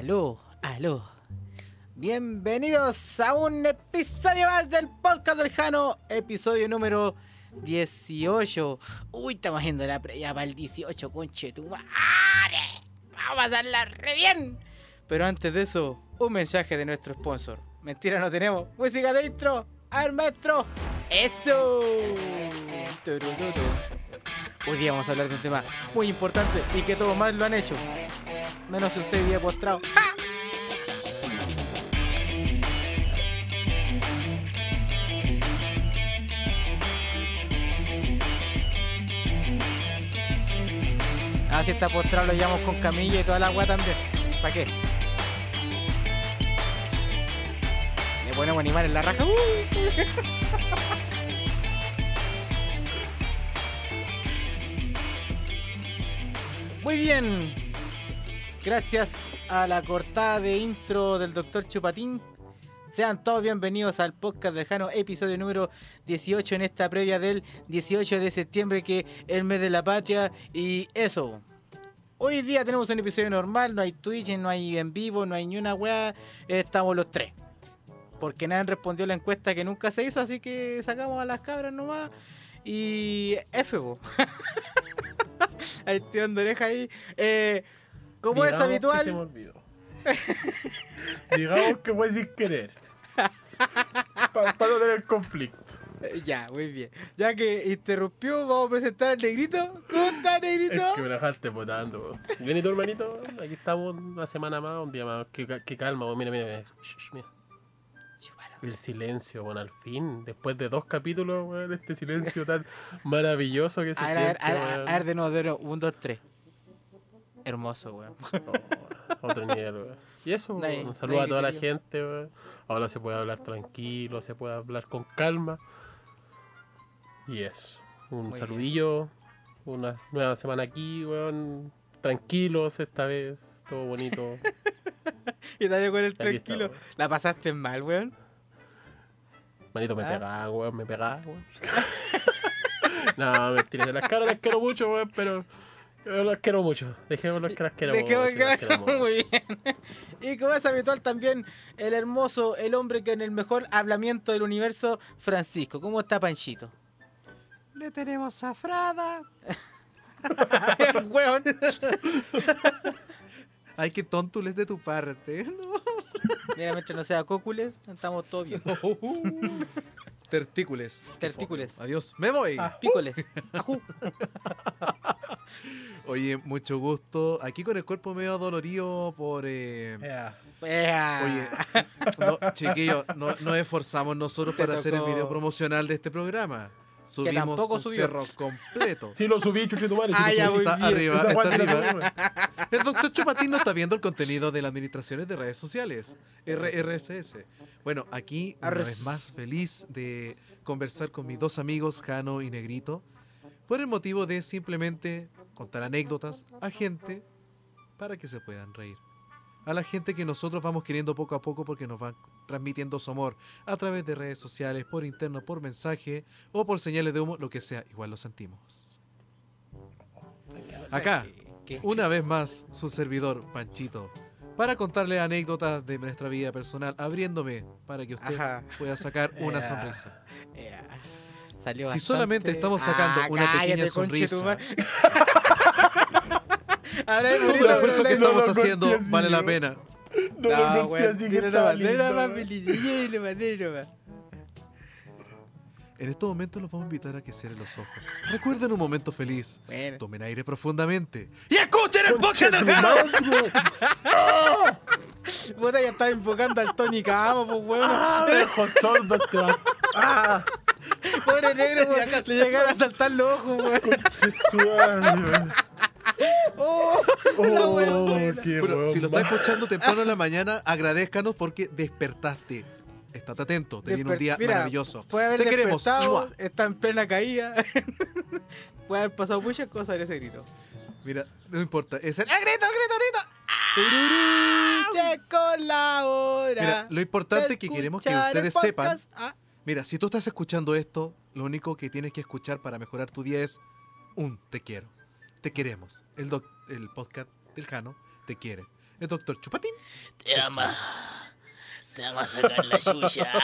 Aló, aló. Bienvenidos a un episodio más del podcast del Jano, episodio número 18. Uy, estamos haciendo la previa para el 18, conche tu madre. Vamos a pasarla re bien. Pero antes de eso, un mensaje de nuestro sponsor. Mentira, no tenemos. Música de intro. A ver, maestro. Eso. Tururutu. Hoy día vamos a hablar de un tema muy importante y que todos más lo han hecho. Menos usted día postrado. ¡Ja! Ah, si está postrado lo llevamos con camilla y toda la agua también. ¿Para qué? Le ponemos animal en la raja. ¡Uh! Muy bien. Gracias a la cortada de intro del Dr. Chupatín. Sean todos bienvenidos al podcast del Jano, episodio número 18 en esta previa del 18 de septiembre, que es el mes de la patria. Y eso. Hoy día tenemos un episodio normal, no hay Twitch, no hay en vivo, no hay ni una weá. Estamos los tres. Porque nadie respondió la encuesta que nunca se hizo, así que sacamos a las cabras nomás. Y F. ahí tirando oreja ahí. Eh, como es Digamos que habitual. se me olvidó. Digamos que fue sin querer. Para no tener conflicto. Eh, Ya, muy bien. Ya que interrumpió, vamos a presentar al negrito. ¿Cómo está, Es negrito? que me dejaste votando. Bien, ¿y tu hermanito? Aquí estamos una semana más, un día más. Qué calma, weón. mira, mira, mira. Shh, shh, mira. El silencio, bueno, al fin. Después de dos capítulos, weón, este silencio tan maravilloso que se A ver, a ver, a ver, a ver de nuevo, de nuevo. Un, dos, tres. Hermoso, weón. Oh, otro nivel, weón. Y eso, weón, un saludo a toda la gente, weón. Ahora se puede hablar tranquilo, se puede hablar con calma. Y eso. Un Muy saludillo. Una nueva semana aquí, weón. Tranquilos esta vez. Todo bonito. Y dale con el tranquilo. La pasaste mal, weón. Manito, me Ah. pegaba, weón. Me pegaba, weón. no, mentira. Se las quiero, las quiero mucho, weón. Pero yo las quiero mucho. Dejémoslo que las quiero De mucho. que las quiero mucho. muy bien. Y como es habitual también, el hermoso, el hombre que en el mejor hablamiento del universo, Francisco. ¿Cómo está Panchito? Le tenemos a Frada. weón. Ay, qué tontules de tu parte. No. Mira, mientras no sea cócules, estamos todos bien. Tertícules. Tertícules. Adiós. Me voy. Ah. Pícoles. Ajú. Oye, mucho gusto. Aquí con el cuerpo medio dolorido por. eh, Ya. Ea. Oye, no, chiquillos, no, nos esforzamos nosotros Te para hacer el tocó- video promocional de este programa. Subimos tampoco un subió. cerro completo. Sí, lo subí, chuchetumare. Ah, ya, está bien. arriba, está arriba. El doctor Chupatín no está viendo el contenido de las administraciones de redes sociales, RRSS. Bueno, aquí una Arres. vez más feliz de conversar con mis dos amigos, Jano y Negrito, por el motivo de simplemente contar anécdotas a gente para que se puedan reír. A la gente que nosotros vamos queriendo poco a poco porque nos van transmitiendo su amor a través de redes sociales, por interno, por mensaje o por señales de humo, lo que sea, igual lo sentimos. Acá, una vez más, su servidor, Panchito, para contarle anécdotas de nuestra vida personal, abriéndome para que usted Ajá. pueda sacar una sonrisa. Salió Si bastante- solamente estamos sacando Ah, una pequeña cállate, sonrisa. Ahora Todo el esfuerzo que estamos haciendo vale la pena. No, No, weón, así que la bandera lindo, más feliz. Y la bandera más. En estos momentos los vamos a invitar a que cierren los ojos. Recuerden un momento feliz. Bueno. Tomen aire profundamente. ¡Y escuchen el podcast del! Puta, ya estaba invocando al Tony Camo, pues weón. ¡Ah! Dejo sordo este ¡Ah! Pobre negro, casi. Le llegaron a saltar los ojos, weón. Oh, la ¡Oh, buena. qué Bueno, si lo estás escuchando temprano en la mañana, agradezcanos porque despertaste. Estate atento, te viene un día Mira, maravilloso. Puede haber Te queremos. está en plena caída. Puede haber pasado muchas cosas en ese grito. Mira, no importa. Es el. ¡Eh, grito, grito, grito! Tururú, Checo la hora. Mira, lo importante es que queremos que ustedes sepan. Ah, Mira, si tú estás escuchando esto, lo único que tienes que escuchar para mejorar tu día es un te quiero. Te queremos. El, doc- el podcast del Jano te quiere. el doctor Chupatín. Te ama. Te ama sacar la suya.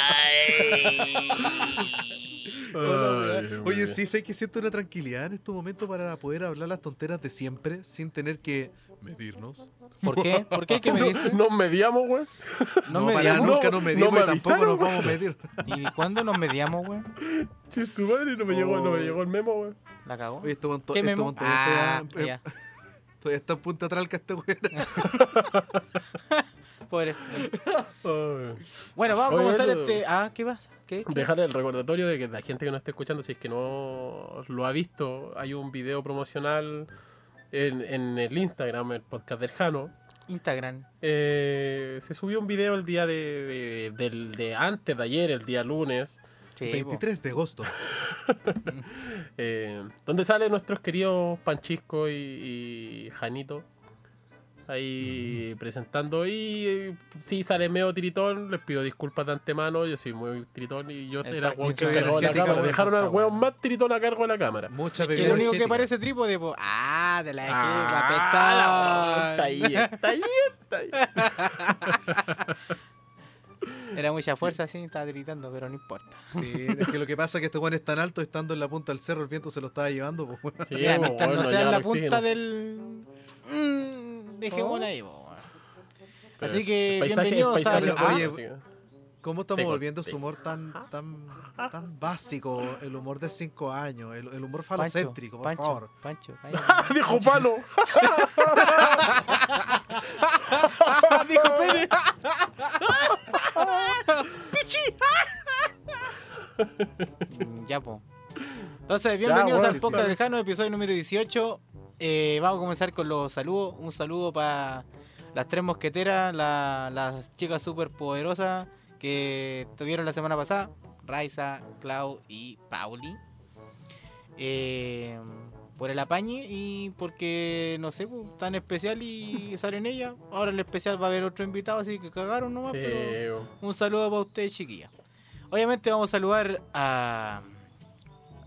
Ay. Ay, Oye, sí, sé que siento una tranquilidad en estos momentos para poder hablar las tonteras de siempre sin tener que medirnos. ¿Por qué? ¿Por qué hay que medirse? Nos mediamos, güey. ¿No, para mediamos? nunca No, nos medimos no me y tampoco avisaron, nos güey. vamos a medir. ¿Y cuándo nos mediamos, güey? Che, su madre, no me, llegó, no me llegó el memo, güey. ¿La cagó? Oye, esto ¿Qué memo? Ah, todavía, ya. todavía está en punta tralca este weón. Pobre. Bueno, vamos a Oye, comenzar eso- este... Ah, ¿qué pasa? ¿Qué? qué? Dejar el recordatorio de que la gente que nos está escuchando, si es que no lo ha visto, hay un video promocional en, en el Instagram, el podcast del Jano. Instagram. Eh, se subió un video el día de, de- del- de antes de ayer, el día lunes, Sí, po. 23 de agosto. eh, donde salen nuestros queridos Panchisco y, y Janito. Ahí presentando y eh, sí sale medio tiritón, les pido disculpas de antemano, yo soy muy tiritón y yo El era el weón que cargó la cámara, dejaron al weón bueno. más tiritón a cargo de la cámara. Mucha Que bebida lo único que parece trípode, po. Ah, de la dejé Ah, capetar. está ahí, está ahí, está ahí. Era mucha fuerza, sí, estaba gritando, pero no importa. Sí, es que lo que pasa es que este weón es tan alto, estando en la punta del cerro, el viento se lo estaba llevando. pues, weón. Sí, Mira, no sea en la punta oxígeno. del... Mm, dejémosla ahí, po. Así que paisaje- bienvenidos ah, oye, sí. ¿Cómo estamos volviendo su humor tan, tan, tan básico? El humor de 5 años, el, el humor Pancho, falocéntrico, por Pancho, favor. Pancho, cállate. Dijo palo. Dijo Pérez. Mm, ya, po. Entonces, bienvenidos bueno, al podcast claro. lejano, episodio número 18. Eh, vamos a comenzar con los saludos. Un saludo para las tres mosqueteras, la- las chicas súper poderosas que tuvieron la semana pasada: Raiza, Clau y Pauli. Eh, por el apañe y porque, no sé, pues, tan especial y salen ella. Ahora el especial va a haber otro invitado, así que cagaron nomás, Sí, pero un saludo para ustedes, chiquillas. Obviamente vamos a saludar a,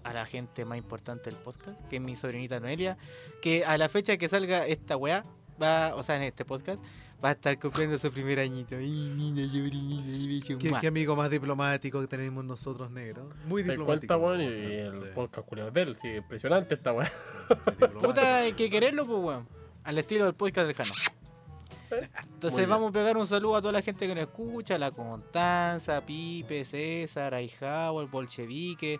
a la gente más importante del podcast, que es mi sobrinita Noelia, que a la fecha que salga esta weá, va, o sea, en este podcast, va a estar cumpliendo su primer añito. Niña, y ¿Qué, amigo más diplomático que tenemos nosotros, negros. Muy Te diplomático. cuenta, weón, y el podcast culiao de él. Sí, impresionante esta weá. diplomático. Puta, hay que quererlo, pues, weón. Al estilo del podcast del Jano. Entonces Muy bien. vamos a pegar un saludo a toda la gente que nos escucha, a la Constanza, Pipe, César, Aijao, el Bolchevique,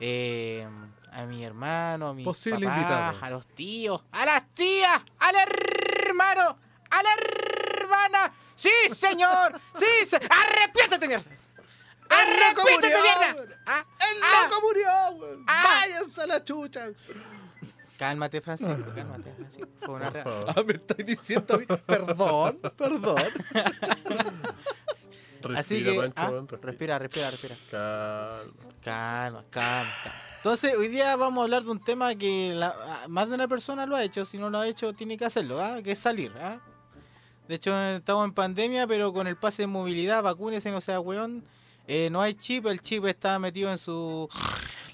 eh, a mi hermano, a mi Posible papás, invitado. a los tíos, a las tías, al hermano, a la hermana. ¡Sí, señor! ¡Sí, se... ¡Arrepiéntete, mierda! ¡Arrepiéntete, mierda! Ah, ¡El ah. loco murió! weón! Ah. ¡Váyanse a la chucha! Cálmate, Francisco, cálmate, Francisco. Fue una. Ah, me estáis diciendo a mí. Perdón, perdón. Así Respira, que, Pancho, ah, respira. respira, respira, respira. Calma. Calma, calma, calma. Entonces, hoy día vamos a hablar de un tema que la- ah, más de una persona lo ha hecho. Si no lo ha hecho, tiene que hacerlo, ¿ah? que es salir. ¿ah? De hecho, estamos en pandemia, pero con el pase de movilidad, vacúnese, no sea weón. Eh, no hay chip, el chip está metido en su.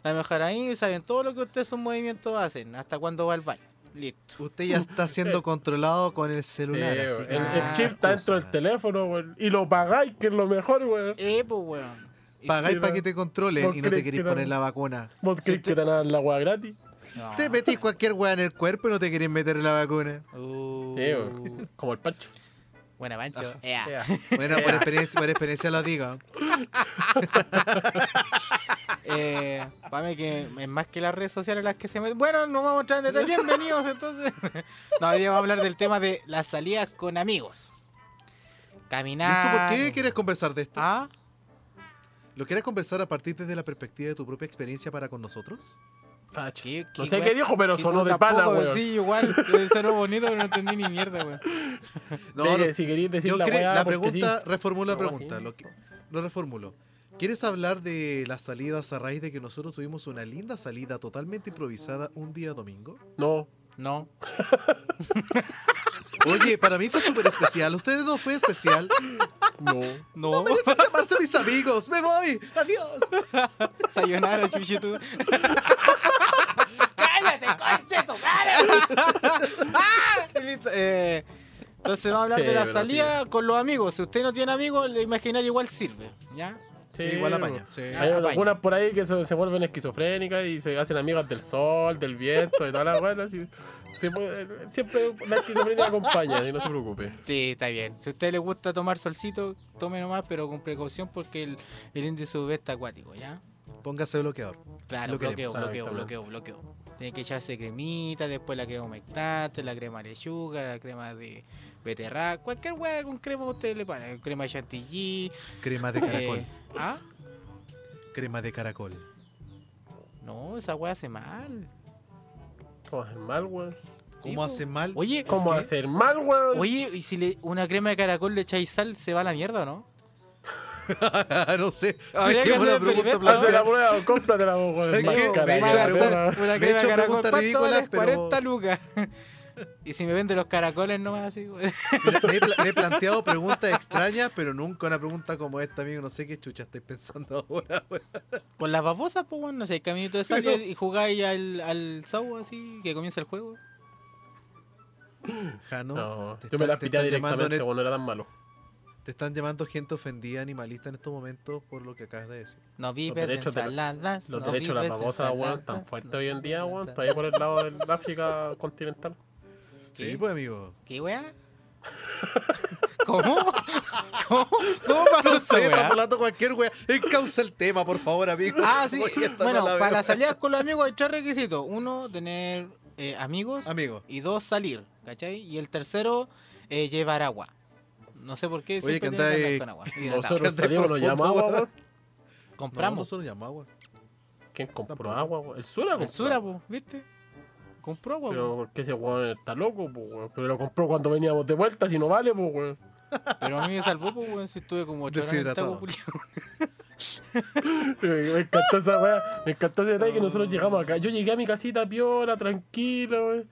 La mejor ahí, saben todo lo que ustedes sus movimientos hacen, hasta cuando va al baño. Listo. Usted ya está siendo controlado con el Sí, celular. así weón. que el, Ah, chip está dentro del teléfono, weón. Y lo pagáis, que es lo mejor, weón. Eh, pues weón. Pagáis para no. que te controlen ¿Vos y no te queréis que poner la vacuna. ¿Vos crees te- que te dar la weá gratis? no. Te metís cualquier weá en el cuerpo y no te queréis meter la vacuna. Uh, Sí, weón. Como el Pancho. Buena, Pancho. Ea. Ea. Bueno, por experiencia, por experiencia lo digo. Eh, para que es más que las redes sociales las que se meten. Bueno, no vamos a entrar en detalle. Bienvenidos entonces. No, hoy día vamos a hablar del tema de las salidas con amigos. ¿Y tú Caminar. por qué quieres conversar de esto? Ah, ¿Lo quieres conversar a partir desde la perspectiva de tu propia experiencia para con nosotros? Pacho. ¿Qué- No sé qué dijo, pero qué sonó de pana, poco, weón. Sí, igual. Sonó bonito, pero no entendí ni mierda, weón. No, no, si queréis decir yo la weá, pregunta, sí. reformulo la pregunta. Lo, que- lo reformulo. ¿Quieres hablar de las salidas a raíz de que nosotros tuvimos una linda salida totalmente improvisada un día domingo? No. No. Oye, para mí fue súper especial. ¿Ustedes no fue especial? No. No. Merecen llamarse mis amigos. ¡Me voy! ¡Adiós! Sayonara, chuchitu. ¡Cállate, conche tu madre! Listo, eh, Entonces vamos a hablar Sí, de la salida con los amigos. Si usted no tiene amigos, el imaginario igual sirve, ¿ya? Sí, igual apaña. Sí. Hay apaña. algunas por ahí que se, se vuelven esquizofrénicas y se hacen amigas del sol, del viento, de todas las puede- siempre la esquizofrenia acompaña, y no se preocupe. Sí, está bien. Si a usted le gusta tomar solcito, tome nomás, pero con precaución porque el, el índice UV está acuático, ¿ya? Póngase bloqueador. Claro, Lo bloqueo, bloqueo, bloqueo, bloqueo. Tiene que echarse cremita, después la crema humectante, la crema de lechuga, la crema de beterraga, cualquier hueá con crema usted le pone, crema de chantilly. Crema de caracol. eh, ¿Ah? Crema de caracol. No, esa hueá hace mal. ¿Cómo hacer mal, weón? ¿Cómo hace mal? Oye, ¿Cómo ¿Qué? hacer mal, weón? oye, ¿y si le, una crema de caracol le echáis sal, se va a la mierda o no? no sé. Habría que hacer el pregunta. Hace la planteada. prueba, cómpratela, cara, Me he hecho preguntas ¿cuánto ridículas, vale? pero- 40 lucas. y si me venden los caracoles nomás así, güey. Me, he pla- me he planteado preguntas extrañas, pero nunca una pregunta como esta, amigo. No sé qué chucha estáis pensando ahora. weón. Con las babosas, pues, bueno, no sé, caminito de sal Pero- y jugáis al, al Sau así, que comienza el juego. Jano, No, te, yo me están- la te pité están llamando en directamente, e- weón, no era tan malo. Te están llamando gente ofendida, animalista en estos momentos por lo que acabas de decir. No vives de derechos de ensaladas. Los no derechos de las babosas, weón, tan fuertes no hoy en día, weón. ensaladas. Todavía por el lado del África continental. Sí, pues, amigo. ¿Qué weá? ¿Cómo? ¿Cómo? ¿Cómo pasó No sé, estamos weá? hablando cualquier wea. Encausa el tema, por favor, amigo. Ah, sí. Bueno, la para las salidas con los amigos hay tres requisitos. Uno, tener eh, amigos. Amigo, Y dos, salir. ¿Cachai? Y el tercero, eh, llevar agua. No sé por qué. Oye, siempre que andáis- agua. Nosotros salimos, nos llamamos, weón. weón. no, Compramos. nosotros llamamos agua. ¿Quién compró agua, weón? El Sura el Sura, agua. po, ¿viste? Compró agua. po. Pero ¿por qué ese weón está loco, pues, weón? Pero lo compró cuando veníamos de vuelta, si no vale, pues, weón. Pero a mí me salvó, weón, si estuve como ocho horas en culiao. Me encantó esa weá, me encantó ese detalle que nosotros llegamos acá. Yo llegué a mi casita piola, tranquilo, weón.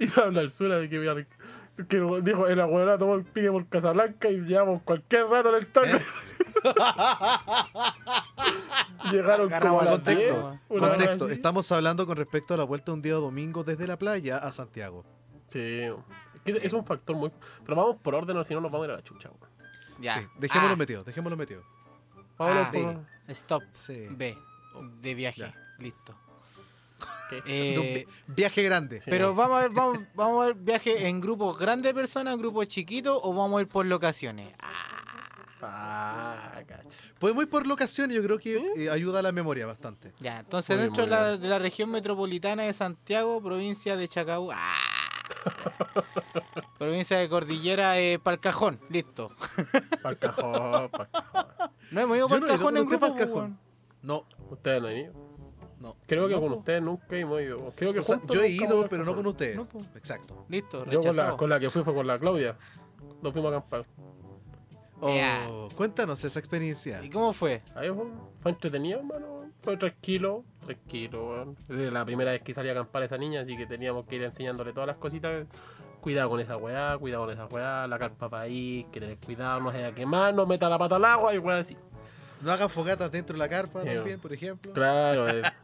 Y me habla el Sura de que, me que dijo, el abuelo tomó el pique por Casablanca y llevamos cualquier rato en el taco. Llegaron como a Contexto, 10, una contexto. Estamos hablando con respecto a la vuelta un día domingo desde la playa a Santiago. Sí, es, que es- es un factor muy... Pero vamos por orden, o si no nos vamos a ir a la chucha. Ya. Sí, dejémoslo Ah, metido, dejémoslo metido. Vámonos Ah. por... Stop. Sí. B. De viaje. Ya. Listo. Eh, vi- viaje grande. Sí. pero vamos a ver, vamos, vamos a ver viaje en grupos grandes de personas, en grupos chiquitos, o vamos a ir por locaciones. Ah, cacho. Podemos ir por locaciones, yo creo que eh, ayuda a la memoria bastante. Ya, entonces Muy dentro de muy la, bien. de la región metropolitana de Santiago, provincia de Chacabú. ¡ah! provincia de Cordillera de Palcajón, listo. Pa'l cajón, pa'l cajón. No hemos ido no Palcajón con en grupo, pues. No, Ustedes no han ido. No. Creo que No, con po. ustedes nunca hemos ido. Creo que O sea, yo he ido, pero no con ustedes. No. Exacto. Listo, Yo con la, rechazado. con la que fui fue con la Claudia. Nos fuimos a acampar. Oh. Cuéntanos esa experiencia. ¿Y cómo fue? Ahí fue, fue entretenido, hermano. Fue tranquilo, tranquilo, weón. Es la primera vez que salí a acampar a esa niña, así que teníamos que ir enseñándole todas las cositas. Cuidado con esa weá, cuidado con esa weá, la carpa para ahí, que tener cuidado, no se vaya a quemar, no meta la pata al agua y weá así. No hagan fogatas dentro de la carpa Sí, también, por ejemplo. Claro, es.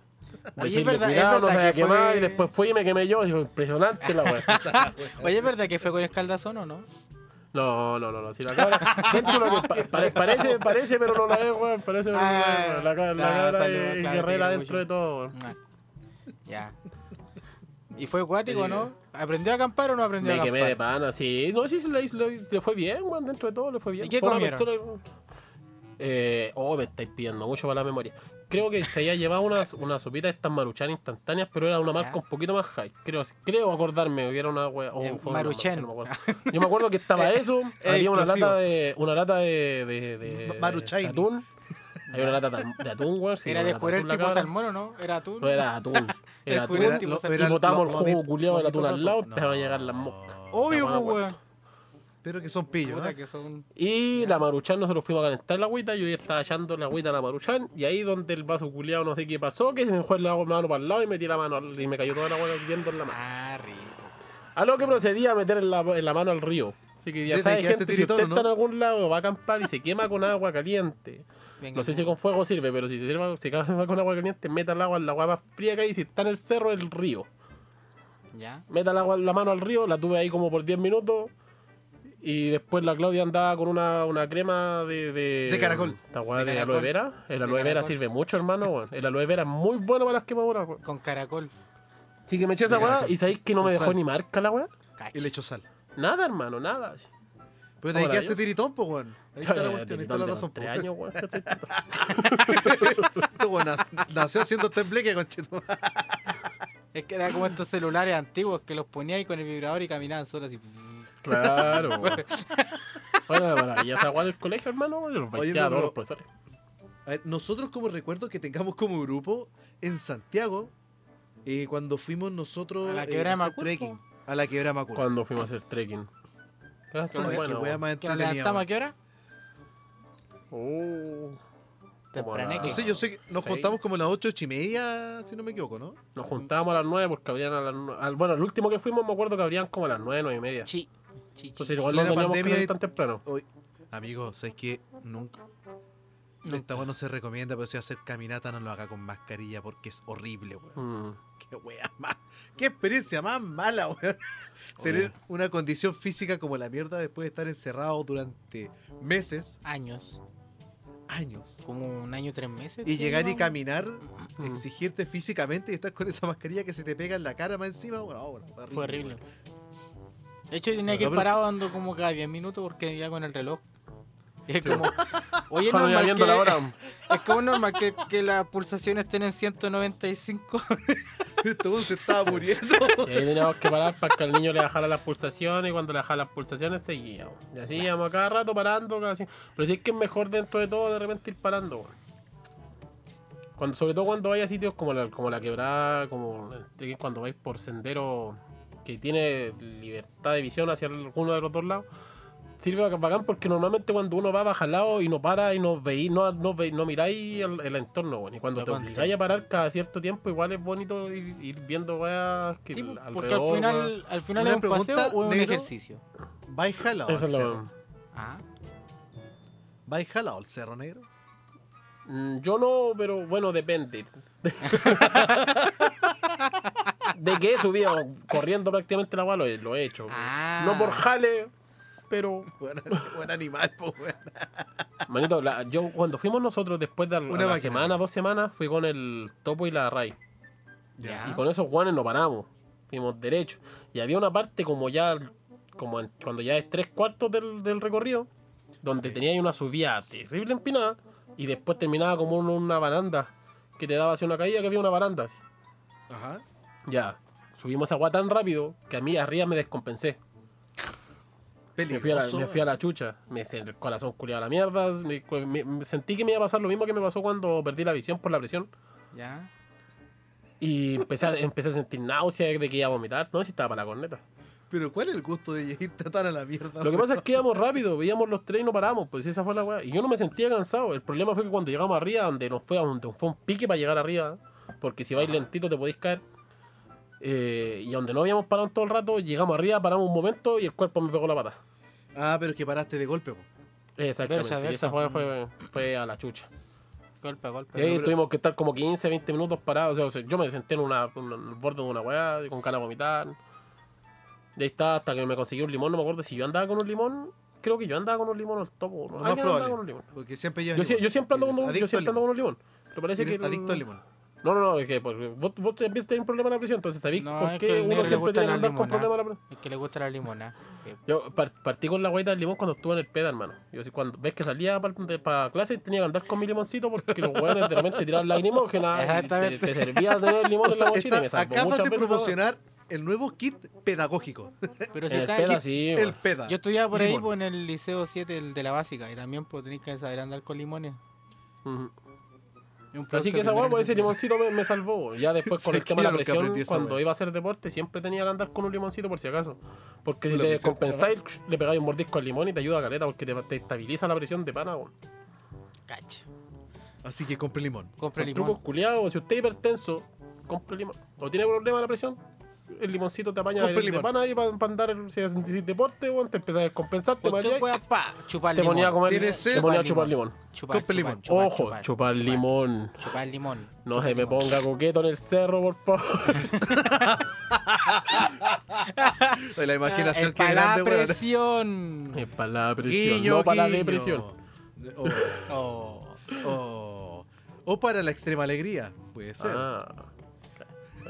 Oye, es verdad, cuidado, no verdad que quemar, fue- y después fui y me quemé yo, impresionante la weá. Oye, ¿es verdad que fue con escaldazón o no? No, no, no, no. Si la cabra. Dentro lo que pa- pare- parece, parece, pero no la es, weón. Parece, pero no la es, weón. La, Ah, es claro, guerrera dentro de todo, weón. Mua. Ya. ¿Y fue acuático Sí. no? ¿Aprendió a acampar o no aprendió Me a quemé de acampar? pana, sí. No, sí, se le, le- le fue bien, weón. Dentro de todo le fue bien. ¿Y qué Fue comieron? persona- Eh, oh, me estáis pidiendo mucho para la memoria. Creo que se había llevado unas una sopita de estas maruchan instantáneas, pero era una marca un poquito más high. Creo, creo acordarme que era una wea. o Eh, fue una Maruchan. no me. Yo me acuerdo que estaba eso, Es había una lata de. una lata de. de, de, atún. Había una lata de atún, weón. Era una de lata jugar el tipo salmón o no? ¿Era atún? No era atún. Era atún. Era- Y botamos el jugo culiado del atún al lado, empezaron a llegar las moscas. Obvio, pues, weón. Pero que son pillos, ¿eh? que son... Y la maruchan nosotros fuimos a calentar la agüita, yo ya estaba echando la agüita a la maruchan, y ahí donde el vaso culiado no sé qué pasó, que se me fue la mano para el lado y metí la mano al- y me cayó toda la agua hirviendo en la mano. Ah, rico. A lo que procedí a meter en la, en la mano al río. Así que ya ¿Te- te sabes, gente, si usted no? está en algún lado, va a acampar y se quema con agua caliente. Venga, No sé si con fuego sirve, pero si se quema con agua caliente, meta el agua en la agua más fría que hay, si está en el cerro, el río. Ya. meta la, la mano al río, la tuve ahí como por 10 minutos. Y después la Claudia andaba con una, una crema de, de. De caracol. ¿Esta weá De de, aloe vera? El aloe vera sirve mucho, hermano. weón. El aloe vera es muy bueno para las quemaduras, weón. Con caracol. Así que me eché esa weá caracol. y sabéis que no me dejó sal. ni marca la weá. Y le echo sal. Nada, hermano, nada. Pero te quedaste tiritón, pues, weón. Ahí está la cuestión, ahí está la razón, Tres po. años, weón. Este weón nac- nació haciendo tembleque, conchito. Es que era como estos celulares antiguos que los ponía ahí con el vibrador y caminaban solos así. Claro, weón. Bueno, maravilla esa weá del colegio, hermano. Yo los Oye, no, todos los profesores. A ver, nosotros como recuerdo que tengamos como grupo en Santiago, eh, cuando fuimos nosotros A la eh, quebrada de hacer Macul, trekking, a la quebrada Macul. Cuando fuimos a hacer trekking. Qué buenas, Qué wea weón. más ¿Que nos entretenida, levantamos a qué hora? Oh. Tempraneque. No sé, yo sé que nos juntamos como a las ocho, ocho y media, si no me equivoco, ¿no? Nos juntábamos a las 9 porque habrían a las nue- al- Bueno, el último que fuimos me acuerdo que habrían como a las 9, 9 y media. Sí. Entonces igual no teníamos que pandemia salir y- tan temprano. Hoy, amigos, ¿sabes que Nunca. Esta weá no se recomienda, pero si hacer caminata no lo haga con mascarilla porque es horrible, weón. Mm. Qué wea más. Qué experiencia más mala, weón. Tener una condición física como la mierda después de estar encerrado durante meses, Años. años. Como un año, tres meses. Y llegar y ¿no? caminar, Mm. exigirte físicamente y estar con esa mascarilla que se te pega en la cara más encima, bueno, bueno, Fue horrible. weón. De hecho, tenía que ir parado dando como cada 10 minutos porque ya con el reloj. Y es como. Oye, es normal viendo que, la hora. es como normal que, que las pulsaciones estén en 195. Este se estaba muriendo. Y ahí teníamos que parar para que al niño le bajara las pulsaciones y cuando le bajara las pulsaciones seguíamos. Y así íbamos cada rato parando. Cada... Pero sí es que es mejor dentro de todo de repente ir parando. Cuando, sobre todo cuando vais a sitios como la, como la quebrada, como el- cuando vais por sendero que tiene libertad de visión hacia alguno de los dos lados. Sirve bacán porque normalmente cuando uno va baja al lado y no para y no veis, no, no, veis- no miráis el, el entorno, weón. Y cuando te obligáis a parar cada cierto tiempo, igual es bonito ir, ir viendo weas que Sí, alrededor, porque al final, al final es un pregunta, paseo o es un ejercicio. ¿Vais jalado Eso al cerro? Ah. ¿Vais jalado al cerro negro? Mm, Yo no, pero bueno, depende. de que he subido corriendo prácticamente la agua, lo he, hecho. Ah. No por jale, pero... Buen, buen animal, po, weón. Manito, la- yo cuando fuimos nosotros después de Una máquina. semana, dos semanas, fui con el topo y la ray. Ya. Y con esos guanes no paramos. Fuimos derecho. Y había una parte como ya, como en- cuando ya es tres cuartos del, del recorrido, donde tenía ahí una subida terrible empinada y después terminaba como una baranda que te daba hacia una caída que había una baranda. así. Ajá. Ya, subimos agua tan rápido que a mí arriba me descompensé. Me fui, a la, me fui a la chucha, me el corazón culiado a la mierda, me, sentí que me iba a pasar lo mismo que me pasó cuando perdí la visión por la presión. Ya. Y empecé a, empecé a sentir náusea de que iba a vomitar. No, si estaba para la corneta. Pero ¿cuál es el gusto de irte tan a la mierda? Lo que pasa es que íbamos rápido, veíamos los tres y no paramos, pues esa fue la weá. Y yo no me sentía cansado. El problema fue que cuando llegamos arriba, donde nos fue, donde fue un pique para llegar arriba, porque si vais lentito te podéis caer. Eh, y donde no habíamos parado en todo el rato, llegamos arriba, paramos un momento y el cuerpo me pegó la pata. Ah, pero es que paraste de golpe, po. Exactamente. Versa, y versa. esa fue, fue, fue a la chucha. Golpe a golpe. Y ahí pero- tuvimos que estar como 15, 20 minutos parados. O sea, o sea, yo me senté en, una, en el borde de una weá, con ganas de vomitar. Y ahí está, hasta que me conseguí un limón. No me acuerdo si yo andaba con un limón. Creo que yo andaba con un limón el topo. ¿no? Más probable. con un limón. Porque siempre Yo, limón. yo siempre ando con un, yo siempre al ando con un limón. Pero parece que. Adicto al limón. No, no, no, es que pues, vos, vos te empiezas a tener un problema de la presión. Entonces, ¿sabéis No, por qué que uno siempre tiene que andar con problemas de la presión? Es que le gusta la limonada. Que- Yo par- partí con la guaita del limón cuando estuve en el peda, hermano. Yo así, cuando ves que salía para clase tenía que andar con mi limoncito porque los hueones de repente tiraban te, te servía tener limón O en sea, la mochila y me está- salvó acabas muchas de veces. promocionar el nuevo kit pedagógico. Pero si En el está peda, sí, el peda. Yo estudiaba por ahí pues, en el liceo 7, el de la básica, y también pues tenéis que saber andar con limones. Un Así que esa weá, pues ese limoncito me, me salvó. Ya después con el tema de la presión, cuando iba a hacer deporte, siempre tenía que andar con un limoncito por si acaso. Porque si Lo te descompensáis, le pegáis un mordisco al limón y te ayuda a caleta porque te, te estabiliza la presión de pana, weón. Cacha. Así que compre limón. Compre limón. trucos culiados. Si usted es hipertenso, compre limón. O tiene problema de la presión, el limoncito te apaña el de limón. pana ahí para andar, si haces deporte, weón, te empezás a descompensar, te mareas, chupar te limón. ponía a comer, ¿Tienes sed? te ponía a Chupar limón. Chupar, limón. chupar, Ojo, chupar, limón. Chupar limón. No chupar se me ponga coqueto en el cerro, por favor. La imaginación es que para la presión. Es para la presión, Guiño, no para la depresión. O, Oh. o- o para la extrema alegría, puede ser. Ah,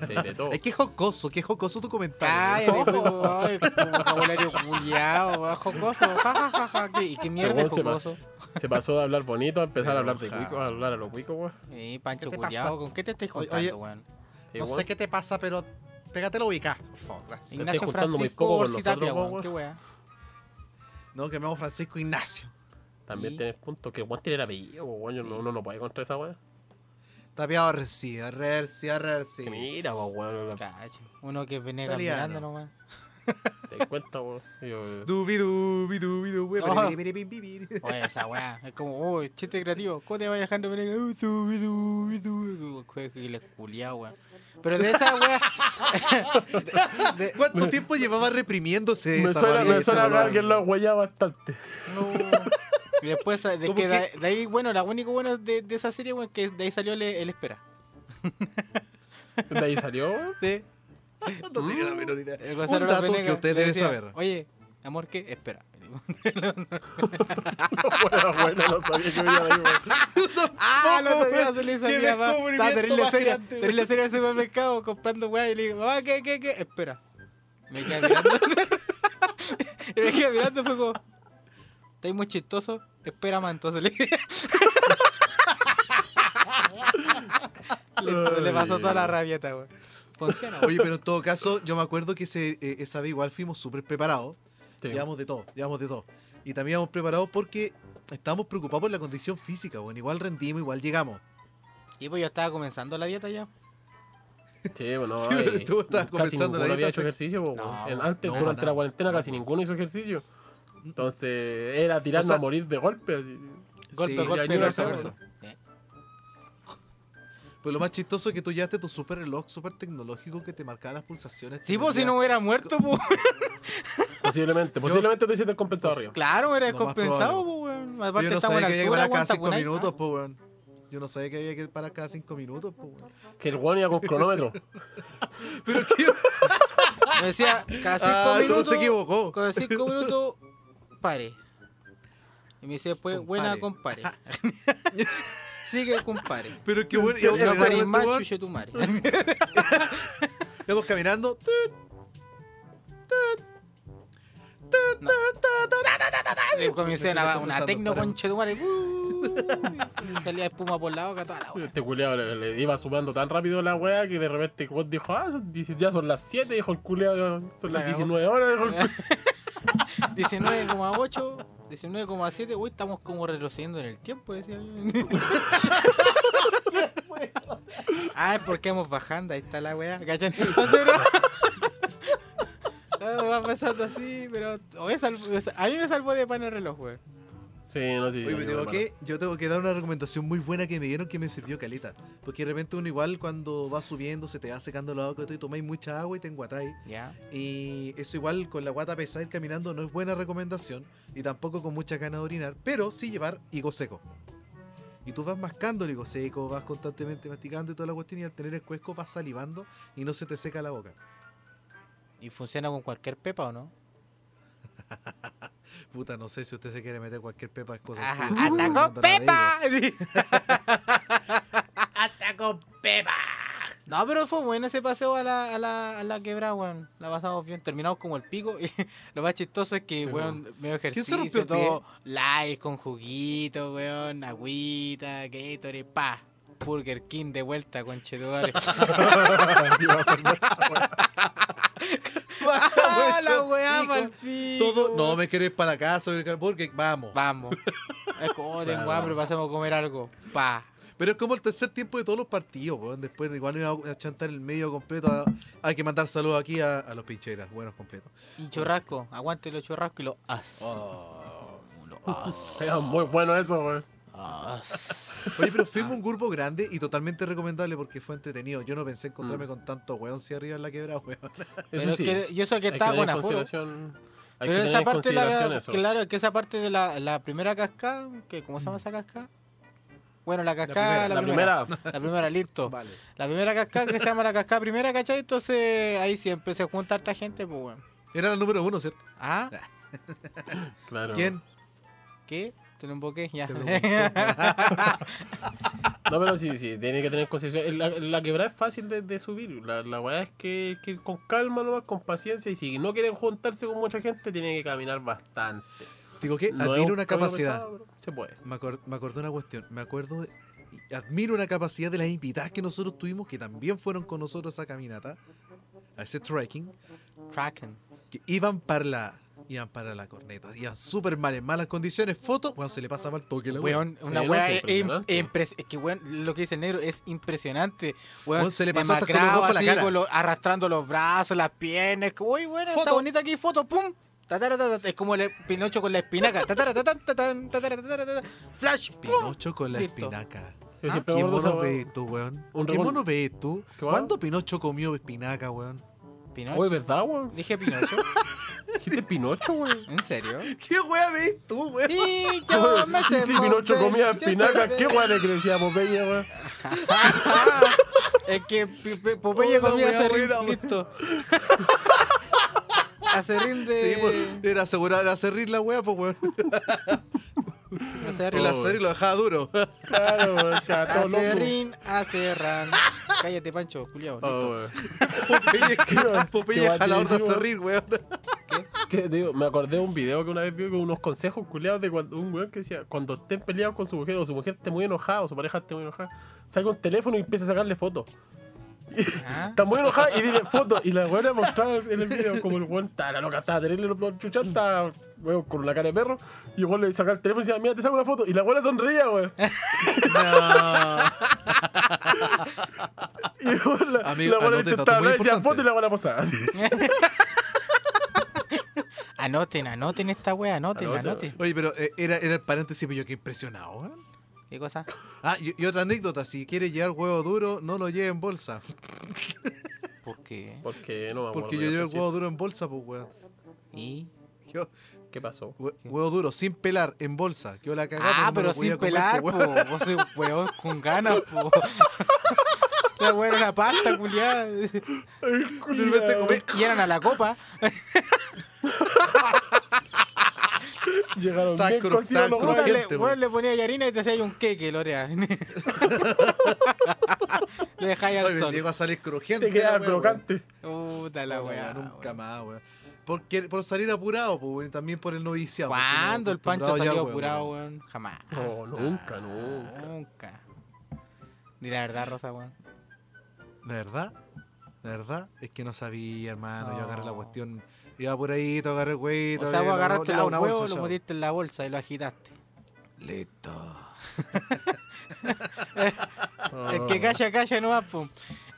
sí, de todo. Es que jocoso, que jocoso tu comentario. Cállate, ay, tu vocabulario culiao, va, jocoso, ja, ja, ja, ja, ¿qué- ¿Y qué mierda es Según se pa- jocoso? Se pasó de hablar bonito a empezar a hablar de cuico, a hablar a los cuicos, weón. Eh, Pancho ¿Qué te culiao, pasa? ¿con qué te estás juntando, oye, weón? Sí, No weón. sé qué te pasa, pero pégate la ubica. Por favor, gracias. Ignacio Francisco poco con Orsi Tapia, nosotros, weón, weón. qué. No, que me llamo Francisco Ignacio. También Y- tienes punto que Juan tiene el apellido, weón. yo no- Uno no puede contra esa weón. Tapiado Arreci, Arreci, Arreci. Que Mira, po, weón. Cacho, Uno que venía Italiano. caminando nomás. Te cuenta, weón. Yo- Dubi, dubi, dubi, dubi, Oh. Oye, esa weá, es como, oh, chiste creativo. ¿Cómo te vas dejando venir? Uh, subi, dubi, dubi. Jue- Giles culiao, weón. Pero de esa weá. ¿Cuánto tiempo llevaba reprimiéndose Me esa y me ese suena dolor? alguien lo huella bastante. no. Y después, de, ¿Cómo que que? de, de ahí, bueno, la único bueno de, de esa serie, weón, que de ahí salió el, el Espera. De ahí salió. Sí. No tenía la menor idea. El Un dato que usted debe decía, saber. Oye, amor, ¿qué? Espera. Bueno, bueno, no sabía que venía de ahí, weón. Ah, no, no, weón. se le salía más. Estaba terrible seria. Terrible supermercado comprando weá y le digo, ah, ¿qué, qué, qué? Espera. Me quedé mirando. y me quedé mirando fue como, estáis muy chistoso, espera más. Entonces le le, entonces le pasó toda la rabieta, weón. Funciona. Oye, pero en todo caso, yo me acuerdo que ese, eh, esa vez igual fuimos súper preparados. Sí. Llevamos de todo, llevamos de todo. Y también íbamos preparados porque estábamos preocupados por la condición física, bueno, igual rendimos, igual llegamos. Y pues yo estaba comenzando la dieta ya. Sí, bueno, Sí, ay, pero tú estabas casi comenzando la ninguno había dieta hecho ejercicio, po, No. En- Antes, no, durante la cuarentena, No, casi no. ninguno hizo ejercicio. Entonces, era tirarnos O sea- a morir de golpe. así. Golpe, Sí, golpe, verso, lo verso. más chistoso es que tú llevaste tu super reloj súper tecnológico que te marcaba las pulsaciones. Sí, pues si no hubiera muerto, pues. Posiblemente, posiblemente tú hiciste el compensado arriba. Claro, era descompensado, pues, weón. Aparte yo no sabía que había que parar cada cinco minutos, pues, weón. Yo no sabía que había que parar cada cinco minutos, pues, weón. Que el weón iba con cronómetro. Pero que Me decía, cada cinco Ah, minutos. se equivocó. Cada cinco minutos, pare. Y me dice después, buena compare. Sigue, compare. Pero qué bueno. íbamos No caminando, pares más, chuche tu madre. íbamos caminando. tut, Y comencé una, una tecno conche tu madre. Uh, salía espuma por la boca, toda la wea. Este culeado le, le iba sumando tan rápido la wea que de repente dijo, ah, son 10 ya son las 7, dijo el culeado, son las La cagó. 19 horas, dijo el culeado. 19,8, 19,7. Uy, estamos como retrocediendo en el tiempo, decía yo. ah, es porque vamos bajando, ahí está la weá. Ah, va pasando así, pero a mí me salvó de pan el reloj, weón. Sí, no, sí. Oye, me tengo que, yo tengo que dar una recomendación muy buena que me dieron que me sirvió caleta. Porque de repente uno igual cuando va subiendo se te va secando la boca y tomáis mucha agua y te enguatáis. Y eso igual con la guata pesada ir caminando no es buena recomendación. Y tampoco con mucha ganas de orinar. Pero sí llevar higo seco. Y tú vas mascando el higo seco, vas constantemente masticando y toda la cuestión. Y al tener el cuesco vas salivando y no se te seca la boca. ¿Y funciona con cualquier pepa o no? Puta, no sé si usted se quiere meter cualquier pepa es cosa Ajá. ¡Hasta No, con pepa! ¡Hasta con Pepa! No, pero fue bueno ese paseo a la, a la, a la quebrada, weón. La pasamos bien. Terminamos como el pico. Y lo más chistoso es que, Pero- weón, medio se ejercicio, todo live con juguito, weón, agüita, Gatorade, pa. Burger King de vuelta, conchetumare. Sí, me acuerdo de esa wea. ¡Ah, la weá pico. Todo, no me querés para la casa, porque vamos. Vamos. Es como, oh, tengo Claro. hambre, pasamos a comer algo. Pa. Pero es como el tercer tiempo de todos los partidos, weón. Después igual iba a chantar el medio completo. a- hay que mandar saludos aquí a, a los pincheras, buenos completos. Y churrasco, aguante los churrascos y los as. Oh. Los as. Era muy bueno eso, weón. Ah, Oye, pero fuimos un grupo grande y totalmente recomendable porque fue entretenido. Yo no pensé encontrarme Mm. con tanto weón si arriba en la quebrada, weón. pero Eso es sí. que, y eso que estaba buena consideración- Pero que esa parte, la, eso. claro, que esa parte de la, la primera cascada, que ¿cómo se llama esa cascada? Bueno, la cascada, la, La primera, primera, La primera, listo. Vale. La primera cascada que se llama la cascada primera, ¿cachai? Entonces ahí siempre se junta harta gente, pues bueno. Era la número uno, ¿cierto? ¿Ah? claro. ¿Quién? ¿Qué? Te lo invoqué, ya. Te. No, pero sí, sí, tiene que tener en consideración. La, la quebrada es fácil de, de subir. La, la weá es que, que con calma nomás, con paciencia. Y si no quieren juntarse con mucha gente, tienen que caminar bastante. Digo que No admiro un una capacidad. pesado, se puede. Me, acor- me acordé de una cuestión. Me acuerdo Admiro una capacidad de las invitadas que nosotros tuvimos, que también fueron con nosotros a esa caminata, a ese trekking, Kraken. que iban para la, iban para la corneta, iban súper mal, en malas condiciones, fotos, bueno, se le pasaba el toque la wea. Weón, una weá sí, es, es impresionante. impres- es que weón, lo que dice el negro es impresionante. Weón, Weón, se le pasó hasta con los demacrado, ojos la cara. con lo- arrastrando los brazos, las piernas. Uy, bueno, está Foto. bonita aquí, foto, pum. Es como el Pinocho con la espinaca. Flash, pum. Pinocho con la espinaca. Ah, ¿Qué mono ves tú, weón? ¿Qué mono ves tú? ¿Cuándo Pinocho comió espinaca, weón? Pinocho. Oye, ¿verdad, weón? Dije Pinocho. Dijiste Pinocho, weón. ¿En serio? ¿Qué wea ves tú, weón? Y yo me sé Si Pinocho comía espinaca, ¿qué weón le crecía a Popeye, weón? Es que Popeye Oh, comía acerrín, listo. Acerrín de... Sí, pues, era asegurar, era cerrir la wea, pues, weón. Acerrín. El Oh. acerrín lo dejaba duro. Claro, todo loco. Acerrín, acerran. Cállate, Pancho, culiao. Oh, listo. weón. Popeye, Popeye jalador de acerrir, weón. Que, digo, me acordé de un video que una vez vi con unos consejos culiados de cuando un weón que decía, cuando estén peleados con su mujer o su mujer esté muy enojada o su pareja esté muy enojada, saca un teléfono y empieza a sacarle fotos. Ah, Está muy enojada y dice fotos. Y la weona mostraba en el video como el weón estaba la loca, estaba terrible, los chuchas, estaba weón, con una cara de perro. Y el weón le saca el teléfono y decía, mira, te saco una foto. Y la weona sonreía, weón. No. Y el weón la, Amigo, la weona anote, intentaba dato muy hablar y decía importante. foto y la posaba. así. Anoten, anoten esta wea, anoten, Anoten. anoten. Oye, pero eh, era, era el paréntesis, pero yo qué impresionado, weón. ¿Qué cosa? Ah, y, y otra anécdota, si quiere llevar huevo duro, no lo lleve en bolsa. ¿Por qué? Porque no me acuerdo Porque de yo llevo eso, el huevo duro en bolsa, pues, weón. ¿Y? Yo. ¿Qué pasó? hue- huevo duro, sin pelar, en bolsa. Yo la cagaba. Ah, pero sin pelar, pues, po. weón. Vos sois weón con ganas, po. La wea era una pasta, culiada. Y eran a la copa. Llegaron Está bien cru- cocidos está los huevos. le, weón. le ponía harina y te hacía un queque, Lorea. le dejáis al sol. llegó a salir crujiente. Te weón. crocante. Puta la weá. nunca más, weón. Porque, por salir apurado, pues, weón, y también por el noviciado. ¿Cuándo el Pancho salió huevo, apurado, weón. Jamás. No, nunca, nunca. Nunca. Di la verdad, Rosa, weón. La verdad, la verdad es que no sabía, hermano. Yo agarré la cuestión. Iba por ahí, te agarré el huevito. O sea, vos agarraste los una huevos, bolsa, lo metiste en la bolsa y lo agitaste. Listo. El que calla, calla nomás, pum.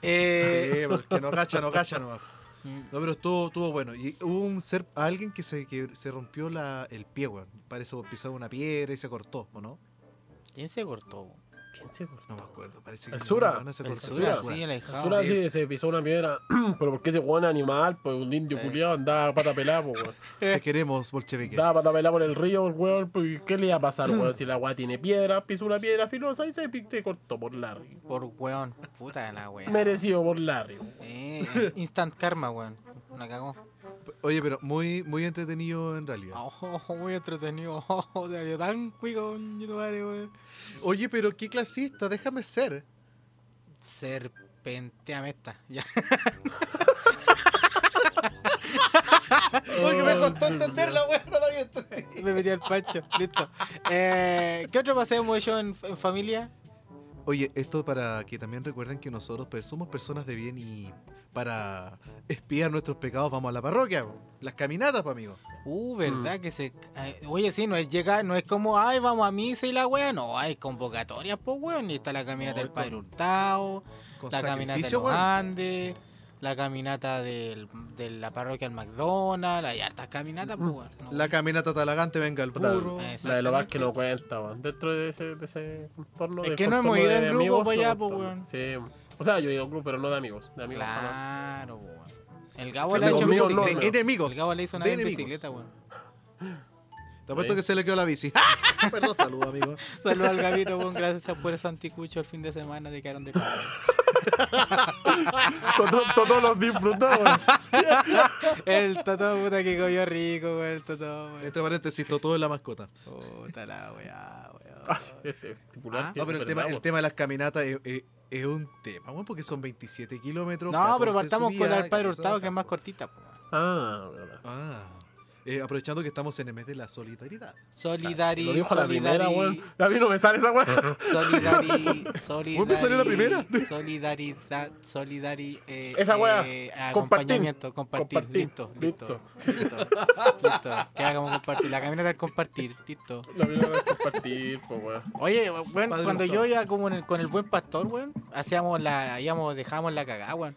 Eh, Sí, pero el que no gacha, no gacha nomás. Mm, No, pero estuvo, estuvo bueno. Y hubo un ser, alguien que se, que se rompió la, el pie, weón. Parece que pisaba una piedra y se cortó, ¿o no? ¿Quién se cortó? ¿Quién se cortó? No me acuerdo. Parece El que Sura. buena se El. Sura, Sura. sí, el ahijado. Sura sí. sí, se pisó una piedra. Pero porque ese weón animal, pues un indio Sí. culiado andaba pata pelada, pues, weón. Te queremos, bolchevique. Andaba pata pelada por el río, el weón. Pues, ¿qué le iba a pasar, weón? Si la weá tiene piedra, pisó una piedra filosa y se se cortó por Larry. Por weón. Puta la weá. Merecido por Larry. weón. Eh, eh, instant karma, weón. La cagó. Oye, pero muy, muy entretenido en realidad. Oh, muy entretenido. Salió tan cuico, weón. Oye, pero qué clasista, déjame ser. Serpenteame esta. Ya. Oye, que me costó entender la weá, no la había entendido. Me metí al pancho. Listo. Eh, ¿Qué otro paseo hemos hecho en, en familia? Oye, esto para que también recuerden que nosotros somos personas de bien y para espiar nuestros pecados vamos a la parroquia. Las caminatas, pa, amigo. Uh, ¿verdad? Que se. ay, Oye, sí, no es llegar, no es como, ay, vamos a misa y la wea. No, hay convocatorias, pues, weón. Y está la caminata No, del con- Padre Hurtado, Con la caminata de los weón. Andes, la caminata del, de la parroquia al McDonald's, hay hartas caminatas, pues, weón. No, La caminata talagante, venga el burro. La de lo más que no cuenta, weón. Dentro de ese, de ese entorno. Es de que no hemos ido en grupo para allá, po, weón. Sí. O sea, yo he ido en grupo, pero no de amigos. De amigos. Claro, weón. El Gabo le ha hecho amigos, no, de enemigos. El Gabo le hizo una de vez en enemigos. bicicleta, weón. Te apuesto que se le quedó la bici. Perdón, saludo, amigo. Saludos al Gabito, weón. Gracias por esos anticuchos el fin de semana de quedaron de padre. Todos todos los disfrutó, weón. El Totó, puta que comió rico, weón. El Totó, weón. Entre paréntesis, todo es la mascota. Puta la weá, weón. Ah, este Ah. No, pero el tema, el tema de las caminatas es, es- un tema, weón, porque son 27 kilómetros. No, pero 14 partamos con la del Padre 14 Hurtado, que es más cortita, po. Ah, verdad. Ah, eh, aprovechando que estamos en el mes de la solidaridad. Solidari, Lo dijo la primera, solidari, weón. A mí no me sale esa weón. solidari, solidari, me salió la primera? Solidaridad, solidari, eh, Esa weá, eh, compartir, acompañamiento, compartir, compartir, listo, listo, listo, listo, que hagamos compartir, la caminata del compartir, listo. La primera vez compartir, pues weón. Oye, weón, cuando yo iba como en el- con el buen pastor, weón, hacíamos la, íbamos, dejábamos la cagada, weón.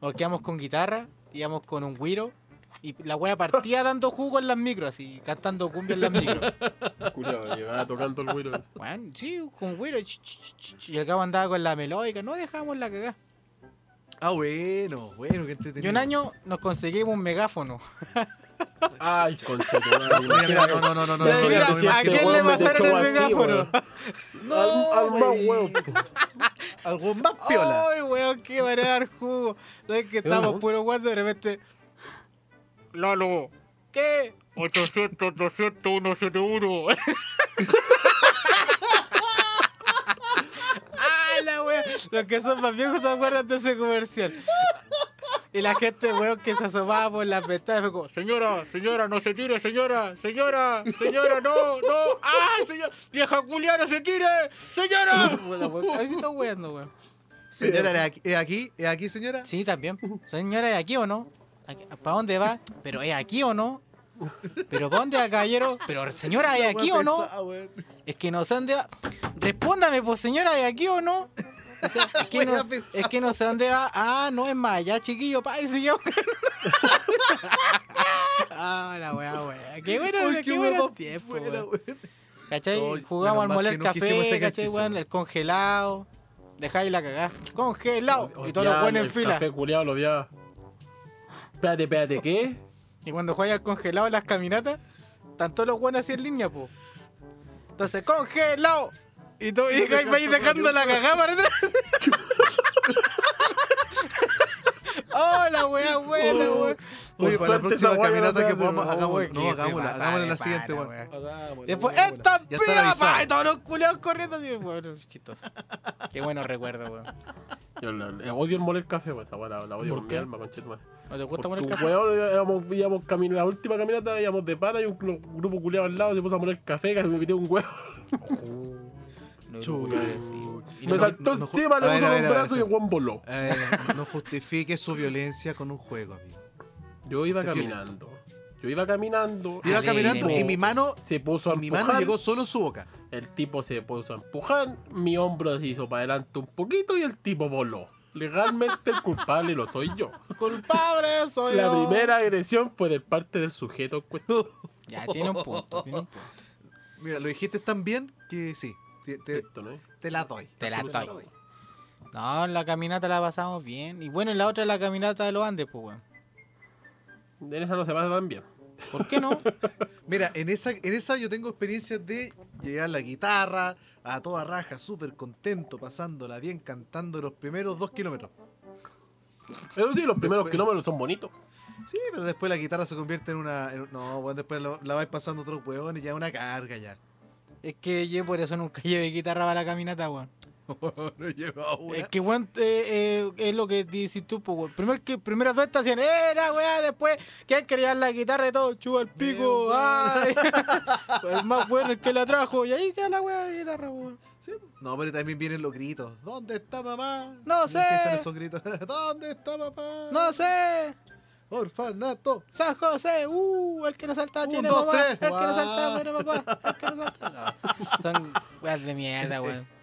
O que íbamos con guitarra, íbamos con un güiro, y la wea partía dando jugo en las micros, así, cantando cumbia en las micros. Llevaba tocando el güiro. Bueno, sí, con güiro, y el cabo andaba con la melódica, no dejamos la cagada. Ah, bueno, bueno, que Y entretenido. un año nos conseguimos un megáfono. Ay, concha no, no, no, no, no. No, mira, no, no, ¿a no, este quién no, le pasaron el megáfono? No, Al, más huevo. Algo más piola. Ay, weón, qué manera de dar jugo. ¿Sabes que estábamos ¿no? puro guando y de repente. Lalo, ¿qué? 800, 200, 171. ¡Ah, la wea! Los que son más viejos se acuerdan de ese comercial. Y la gente, weón, que se asomaba por las ventanas, fue como, señora, señora, no se tire, señora, señora, señora, no, no, ah, señora, vieja culiana, no se tire, señora. Puta, weón, Así está weando, weón. Señora. ¿Es aquí? ¿Es aquí, señora? Sí, también. Señora, ¿es aquí o no? ¿Para dónde va? ¿Pero es aquí o no? ¿Pero para dónde va, caballero? ¿Pero señora, es aquí o no? Es que no sé dónde va. Respóndame, pues señora, ¿es aquí o no? O sea, es, que no, Wea pesada. es que no sé dónde va. Ah, no es más allá, chiquillo, pa, y siguió. ah, la weá, weá. Qué bueno, Ay, qué, qué bueno tiempo, buena, weón. ¿Cachai? Jugamos al moler no café, ese ¿cachai, weón? El congelado. Dejáis la cagada. Congelado. Y todos los buenos en el fila. Café culiao lo odiaba. Espérate, espérate, ¿qué? Y cuando juegas al congelado en las caminatas, están todos los buenos así en línea, po. Entonces, congelado. Y tú y vais pasar dejando la cagada para atrás. oh, la wea buena, Oh. weón. Oye, para la próxima weá no caminata que podamos, Uy, no, hagámosla, hagámosla en la siguiente, pana, weón. weón. Hagámosla, Después, hagámosla. esta revisado. pa, y todos los culeados corriendo así, weón, chistoso. Qué bueno recuerdo, weón. Yo la- la- odio el moler café, pues, esa la, la odio ¿Por con qué? mi alma, conchetumare. ¿No te gusta Porque, poner café? weón, íbamos, íbamos cami- la última caminata íbamos de pana y un, un grupo culiado al lado se puso a moler café que me metió un huevo. No. Y Me no- saltó no- no- encima, le puso a ver, un a ver, brazo y el weón voló. Eh, no justifique su violencia con un juego, amigo. Yo iba caminando. Yo iba caminando. Iba caminando y mi mano, Se puso a y mi empujar. mano llegó solo en su boca. El tipo se puso a empujar. Mi hombro se hizo para adelante un poquito y el tipo voló. Legalmente el culpable lo soy yo. Culpable soy La yo. primera agresión fue de parte del sujeto. Ya, tiene un punto, tiene un punto. Mira, lo dijiste tan bien que sí, te, te- Esto, ¿no? te la doy. Te la doy. No, en la caminata la pasamos bien. Y bueno, en la otra es la caminata de los Andes, pues, weón. En esa no se pasa tan bien. ¿Por qué no? Mira, en esa, en esa yo tengo experiencias de llegar la guitarra a toda raja, súper contento, pasándola bien, cantando los primeros dos kilómetros. Eso sí, los primeros Después- kilómetros son bonitos. Sí, pero después la guitarra se convierte en una... en- no, bueno, después la, la vais pasando otros hueones y ya es una carga ya. es que yo por eso nunca llevé guitarra para la caminata, weón. no lleva una. Es que, weón, eh, eh, es lo que dices tú, pues, weón. Primero que, primeras dos estaciones, era, weón, después, ¿quién quería la guitarra y todo? Chupa el pico, ay. el más bueno el que la trajo, y ahí queda la weá de guitarra, weón. Sí, No, pero también vienen los gritos. ¿Dónde está mamá? No sé. Esos gritos. ¿Dónde está papá? No sé, Orfanato. San José, uh, el que no salta Un, tiene dos, mamá, tres. el que no salta tiene papá, el que no salta. No, son weas de mierda, weón.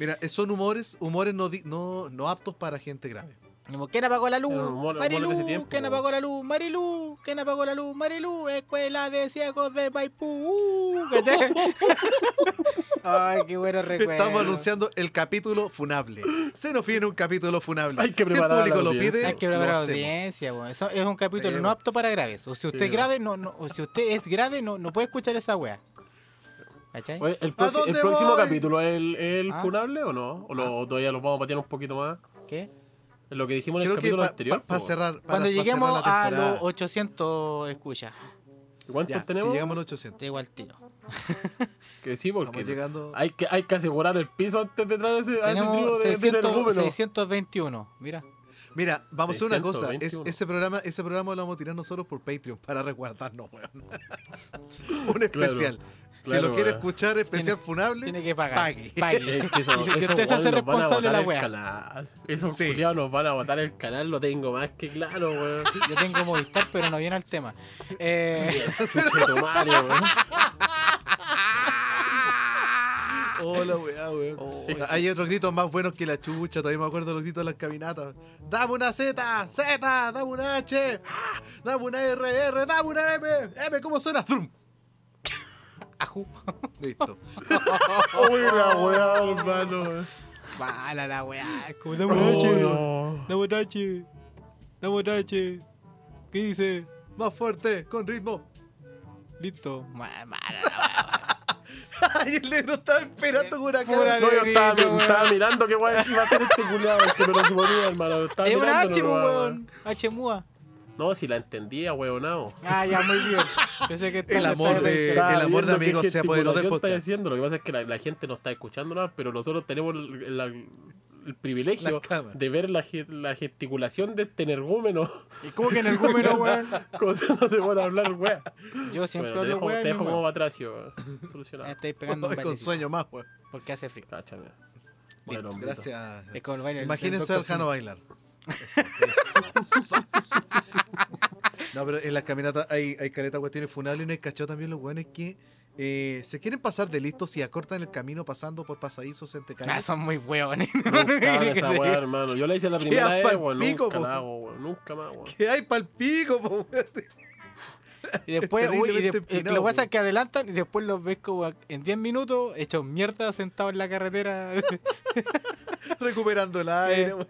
Mira, eh, son humores, humores no, no, no aptos para gente grave. Como, ¿Quién apagó la luz? Humor- Marilu, tiempo, ¿quién apagó la luz? Marilu, ¿quién apagó la luz? Marilu, escuela de ciegos de Maipú. Uh. Ay, qué bueno recuerdo. Estamos anunciando el capítulo funable. Se nos viene un capítulo funable. Hay que si el la público lo pide, Hay que preparar la audiencia, weón. Eso es un capítulo Sí, no apto para graves. O si usted Sí, es grave, no, no, o si usted es grave, no, no puede escuchar esa wea. ¿Cachai? Oye, ¿El, ¿A proxi- dónde el próximo voy? capítulo es el, el Ah. funable o no? ¿O lo- todavía lo vamos a patear un poquito más? ¿Qué? Es lo que dijimos en Creo el capítulo para anterior. po. cerrar. para- Cuando pa' lleguemos cerrar la a los 800 escuchas, ¿Cuántos Ya, tenemos? Si llegamos a los 800. te igual tiro. Que sí, porque llegando. hay, que, hay que asegurar el piso antes de traer ese, a ese Tenemos de, de 600, energúmenos. 621. Mira. Mira, vamos a hacer una cosa. Es- 621. ese, programa, ese programa lo vamos a tirar nosotros por Patreon para resguardarnos, weón. Un especial. si claro, lo quiere escuchar, especial funable, Tiene que pagar. pague. Pague. Es que eso- usted se hace responsable de la canal. Esos Sí. culiados nos van a botar el canal, lo tengo más que claro, weón. Yo tengo Movistar, pero no viene al tema. Eh, weón. Hola, weá, weón. Oh, Hay otros gritos más buenos que la chucha. Todavía me acuerdo de los gritos de las caminatas. ¡Dame una Z! ¡Z! ¡Dame una H! ¡Ah! ¡Dame una R! ¡R! ¡Dame una M! ¡M! ¿Cómo suena? ¡Zum! Ajú. Listo. Uy, la weá, hermano. Mala la weá. Como dame H. no. Dame H. Dame H. ¿Qué dice? Más fuerte, con ritmo. Listo. Ma- Mala la weá. Ay, el negro estaba esperando con una cara. No, yo estaba, weón. estaba mirando qué weá iba a hacer este culiado, que me lo suponía, hermano. Estaba Es una mirándolo, H, weón. H mua. No, si la entendía, weonado. Ah, ya, muy bien. Pensé que El amor de- el amor de amigos se apoderó del podcast. está. Lo que pasa es que la, la gente no está escuchando nada, pero nosotros tenemos el, la- el privilegio de ver la, ge- la gesticulación de este energúmeno. ¿Y cómo que en el número, weón? Como si no se puede hablar, wea. Yo siempre Bueno, te dejo, weón. te dejo como weón. batracio. Me estáis pegando un con sueño más, weón. Porque hace frío. Cáchame. Bueno. Gracias. Es como el baile Imagínense al Jano bailar. No, pero en las caminatas hay, hay caleta cuestiones funables y no hay cachado también los weones que eh, se quieren pasar de listos y acortan el camino pasando por pasadizos entre Ah, calles. son muy weones. Nunca esa weá, hermano. Yo la hice la primera vez, weón. Nunca hago, weón. Nunca más, weón. ¿Qué hay pa'l pico, po, weón? Y después, Es uy, y de- terriblemente es que lo pasa es que adelantan y después los ves como en 10 minutos hechos mierda sentados en la carretera. Recuperando el aire, Eh.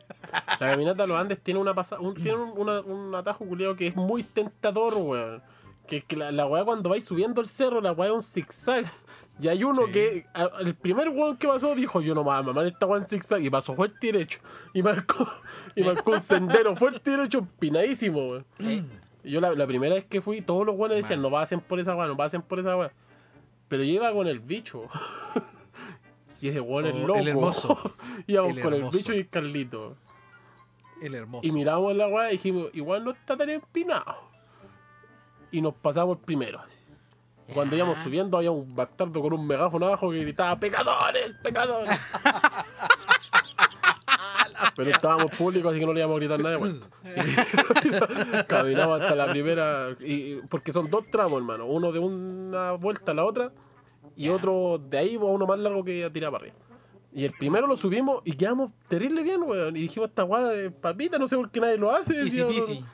La caminata de los Andes tiene una pasa un, tiene un, una- un atajo culiado que es muy tentador, weón. Que es que la, la weá cuando vais subiendo el cerro, la weá es un zigzag. Y hay uno Sí. que, a- el primer weón que pasó dijo, yo no me voy a mamar esta weá en zigzag. Y pasó fuerte y derecho. Y marcó, y marcó un sendero fuerte y derecho, empinadísimo, weón. Yo la, la primera vez que fui, todos los weones decían, no pasen por esa weá, no pasen por esa weá. Pero yo iba con el bicho. y ese weón es Oh, el loco. hermoso. Íbamos El con el bicho y el Carlito. El hermoso. Y miramos la weá y dijimos, igual no está tan empinado. Y nos pasamos el primero. así. Cuando íbamos subiendo había un bastardo con un megáfono abajo que gritaba, ¡pecadores! ¡pecadores! Pero estábamos públicos, así que no le íbamos a gritar nada de vuelta. Caminamos hasta la primera. Y, porque son dos tramos, hermano. Uno de una vuelta a la otra. Y otro de ahí, uno más largo que tirar para arriba. Y el primero lo subimos y quedamos terrible bien, weón. Y dijimos, esta weá de papita, no sé por qué nadie lo hace. Easy peasy.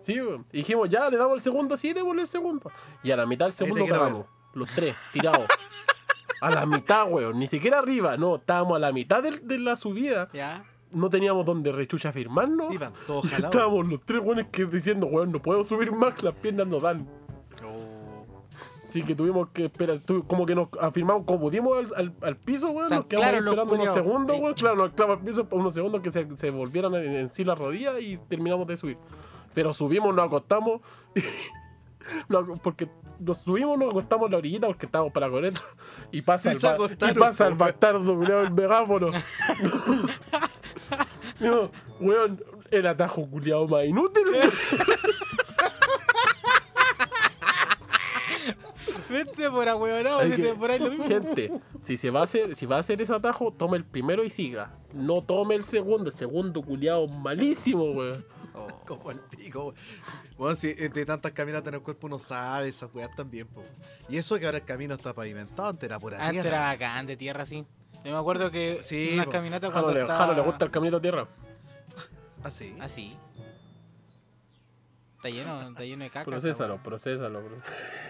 Sí, weón. Y dijimos, ya, le damos el segundo, sí, démosle el segundo. Y a la mitad del segundo cagamos. Los tres, tirados. a la mitad, weón. Ni siquiera arriba, no. Estábamos a la mitad de, de la subida. Ya. No teníamos donde rechucha firmarnos. Iban todos jalados. estábamos los tres weones que diciendo, weón, no puedo subir más, las piernas no dan. Así que tuvimos que esperar, tu- como que nos afirmamos como pudimos al, al, al piso, weón. Nos quedamos los esperando unos segundos, weón. Claro, nos clavamos al piso por unos segundos que se, se volvieran en, en sí las rodillas y terminamos de subir. Pero subimos, nos acostamos. no, porque nos subimos, nos acostamos en la orillita porque estábamos para la coreta. Y pasa, Y el, y pasa el weón. bastardo, el megáfono. no, weón, el atajo culiado más inútil. Vete por ahueonado, por ahí lo mismo. Gente, si se va a hacer, si va a hacer ese atajo, tome el primero y siga. No tome el segundo, el segundo culiado malísimo, weón. Como el pico. weón. Bueno, si eh, de tantas caminatas en el cuerpo uno sabe esas weas también, po. Y eso que ahora el camino está pavimentado, antes era pura Antes tierra. era bacán de tierra, sí. Yo me acuerdo que Sí, unas po. caminatas cuando le, estaba... Jano le gusta el caminito a tierra. Así. Así. Está lleno, está lleno de caca. Procésalo, weá. procésalo. bro.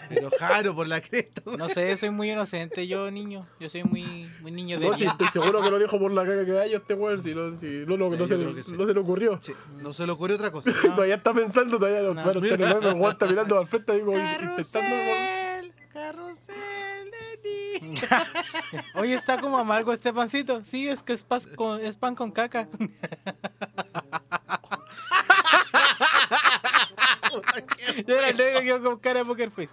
Pero Jaro, por la cresta. No sé, soy muy inocente yo, niño. Yo soy muy, muy niño de No, día. estoy seguro que lo dijo por la caca que hay este weón. Si no, si no, no, Sí, no se, que sí. no se le ocurrió. Sí, no se le ocurrió otra cosa. Todavía está pensando, todavía no. No. Bueno, está mirando al frente, digo, intentando. Carrusel, carrusel niños. Oye, está como amargo este pancito. Sí, es que es, pas- con- es pan con caca. Yo era el negro que iba con cara de poker face.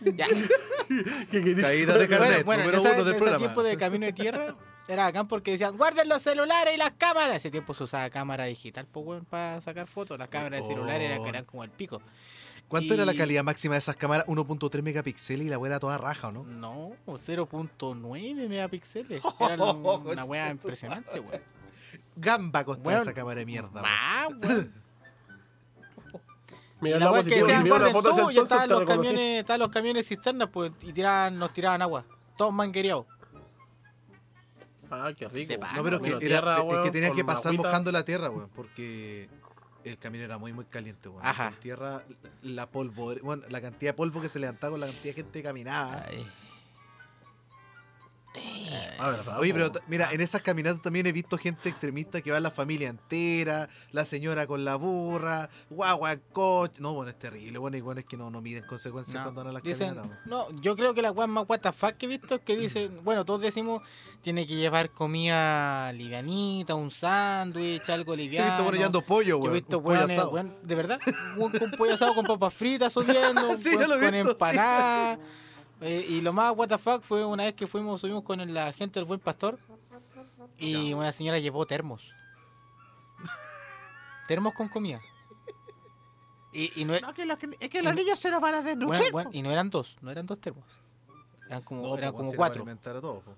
Ya. ¿Qué querías? Caída de carnet, bueno, en número esa- uno del ese programa. tiempo de camino de tierra era bacán porque decían guarden los celulares y las cámaras. Ese tiempo se usaba cámara digital, pues para sacar fotos. Las cámaras de celular eran, eran como el pico. ¿Cuánto era la calidad máxima de esas cámaras? 1.3 megapíxeles y la weá era toda raja, ¿o no? No, 0.9 megapíxeles. Era una wea impresionante, weón. Gamba costaba esa cámara de mierda. weón. Más, weón. Mira, Y la pues, que decían, guarden todo, tonto, estaban los camiones, estaban los camiones cisternas, pues, y tiraban, nos tiraban agua. Todos manguereados. Ah, qué rico. No, pero que, era, tierra, es que tenías que pasar mojando la tierra, weón, porque el camino era muy, muy caliente. Ajá. Con tierra, la polvo, bueno, la cantidad de polvo que se levantaba con la cantidad de gente que caminaba. Ah, verdad. Oye, pero mira, en esas caminatas también he visto gente extremista que va la familia entera, la señora con la burra, guagua, en coche. No, bueno, es terrible. Bueno, igual es que no, no miden consecuencias No, cuando van a las dicen, caminatas. no, yo creo que la weá más what the fuck que he visto es que dicen, bueno, todos decimos, tiene que llevar comida livianita, un sándwich, algo He liviano. visto bueno llevando pollo, Yo weón. he visto un pollo asado. de verdad, con pollo asado con papas fritas subiendo, Sí, weón yo lo he con sí. Eh, y lo más what the fuck fue una vez que fuimos, subimos con la gente del Buen Pastor y una señora llevó termos. termos con comida. Y, y no, e- que, los, es que los niños se nos van a bueno, bueno, y no eran dos, no eran dos termos. Eran como, No, eran como cuatro. a todos.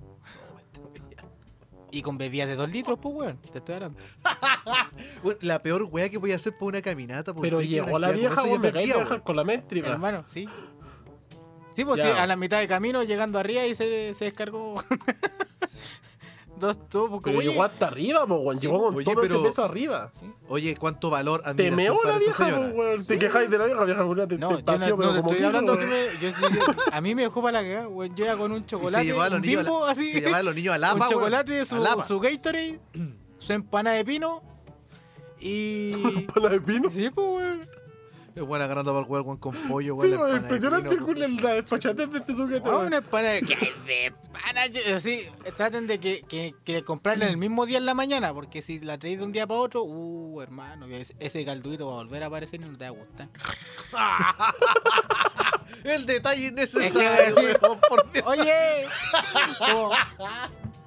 Y con bebidas de dos litros, pues weón, te estoy hablando. La peor weá que voy a hacer por una caminata. Pero llegó la vieja, weón, me caí con la métrica. Hermano, sí. Sí, pues sí, a la mitad de camino, llegando arriba y se, se descargó dos tubos. Porque, Pero llegó hasta arriba, po, weón. Sí, Llegó con oye, todo pero- ese peso arriba. Oye, cuánto valor, Te admiración meó para la vieja, señora. po, weón. Te quejáis de la vieja, vieja, weón. Te, no, te yo paseó, no, pero no te como estoy hablando que weón. me, yo a mí me dejó para la cagada, weón. Yo iba con un chocolate, se llevaba a los un niños, a bimbo la- así, se llevaba a los niños a Lapa, un weón. chocolate, su, su Gatorade, su empanada de pino y... Para de pino. sí, pues, weón. Es buena agarrando para el con pollo, Sí, weón. de impresionante culo, la despachatez de este sujeto, weón. una empanada de... Así, traten de que, que, que comprarla en el mismo día en la mañana, porque si la traes de un día para otro, uh, hermano, ese, ese caldudito va a volver a aparecer y no te va a gustar. El detalle Es que innecesario, sí. weón, por Dios. Oye, como,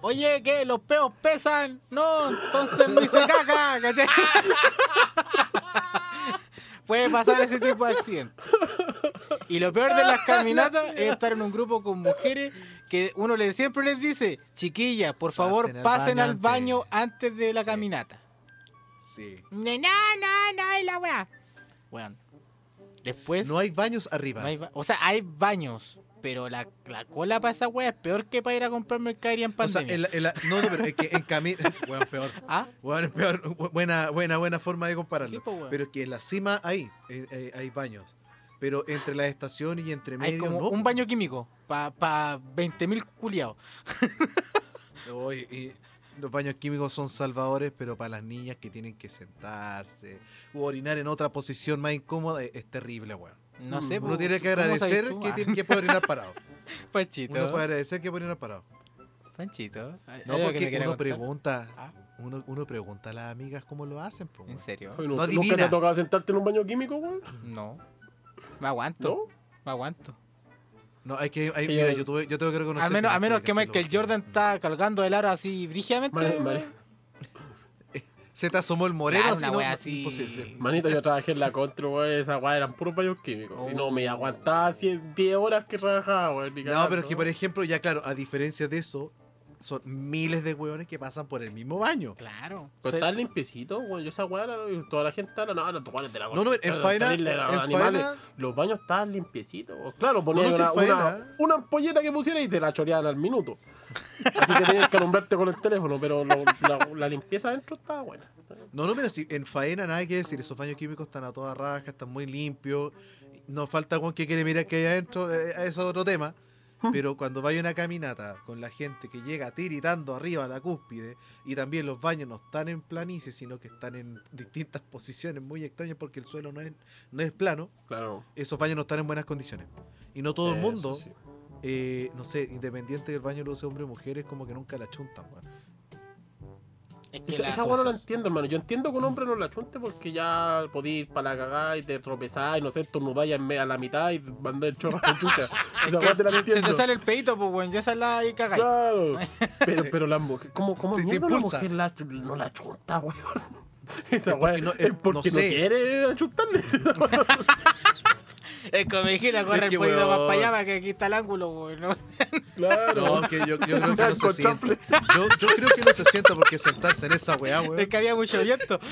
oye, ¿qué? ¿Los peos pesan? No, entonces me hice caca, ¿cachai? Puede pasar ese tipo de accidentes. Y lo peor de las caminatas es estar en un grupo con mujeres que uno les, siempre les dice, chiquillas, por favor, Pasen al pasen baño al antes". baño antes de la Sí. caminata. Sí. No, no, no, no, y la weá. Weón. Después. No hay baños arriba. no hay ba- o sea, hay baños, pero la, la cola para esa weá es peor que para ir a comprar mercadería en o sea, pandemia. no, no, pero es que en camino. Weón, peor. ¿Ah? Weón, es peor. Bu- Buena, buena, buena forma de compararlo. Sí. Pero es que en la cima hay, eh, hay baños. Pero entre las estaciones y entre Hay medio, como no. un baño químico para pa 20.000 culiados. Y los baños químicos son salvadores, pero para las niñas que tienen que sentarse u orinar en otra posición más incómoda es, es terrible, weón. No sé, Uno po, tiene que ¿cómo sabes agradecer tú? que, Ah, tiene, que puede orinar parado. Panchito. Uno puede agradecer que puede orinar parado. Panchito. ¿hay No, que porque quiera uno contar? pregunta, Ah, uno, uno pregunta a las amigas cómo lo hacen, po, ¿En serio? Oye, No ¿Nunca te ha tocado sentarte en un baño químico, weón? No. Me aguanto. ¿No? Me aguanto. No, hay que, hay- Que mira, yo- tuve, yo tengo que reconocer. A menos, no a menos que Michael porque Jordan está colgando el aro así brígidamente. Mari- mari- Se te asomó el moreno, Claro, así, una no, wea no, así. imposible, sí. Manito, yo trabajé en la contra, weón. Esa weá eran puros baños químicos. Y no me Oh. aguantaba 100 10 horas que trabajaba, ni No, pero es que, por ejemplo, ya claro, a diferencia de eso, son miles de hueones que pasan por el mismo baño. Claro. Pero Se- está limpiecito, weón. Yo esa weá, toda la gente está, no, no, tú de la No, no, en faena- animales. faena- Los baños estaban limpiecitos. Claro, ponían no, si una, en faena- una, una ampolleta que pusiera y te la choreaban al minuto. Así que tenías que alumbrarte con el teléfono, pero lo- la, la limpieza adentro estaba buena. No, no, mira, si en faena nada que decir, esos baños químicos están a toda raja, están muy limpios. No falta algún que quiere mirar que hay adentro, eh, eso es otro tema. Pero cuando vaya una caminata con la gente que llega tiritando arriba a la cúspide y también los baños no están en planicie, sino que están en distintas posiciones muy extrañas porque el suelo no es, no es plano, Claro. esos baños no están en buenas condiciones. Y no todo el mundo, sí. eh, no sé, independiente del baño lo use hombre o mujeres, como que nunca la chuntan, weón. Es que Esa, esa weá no la entiendo, hermano. Yo entiendo que un hombre no la chunte porque ya podí ir para la cagada y te tropezás y no sé, me- a la mitad y mandé el chorro de chucha. Esa weá te la se entiendo. te sale el pedito, pues, weón. Ya esa la ahí cagáis. Claro. Pero, pero la mujer, ¿cómo, cómo Te- te la mujer la- no la chunta, weón? Esa Es porque no- es es- porque no no, sé. quiere achuntarle. Es como dijiste, corre Es que, el pedito más para allá para que aquí está el ángulo, weón. ¿no? Claro. No, que yo, yo creo que no se sienta. Yo, yo creo que no se sienta porque sentarse en esa weá, weón. Es que había mucho viento.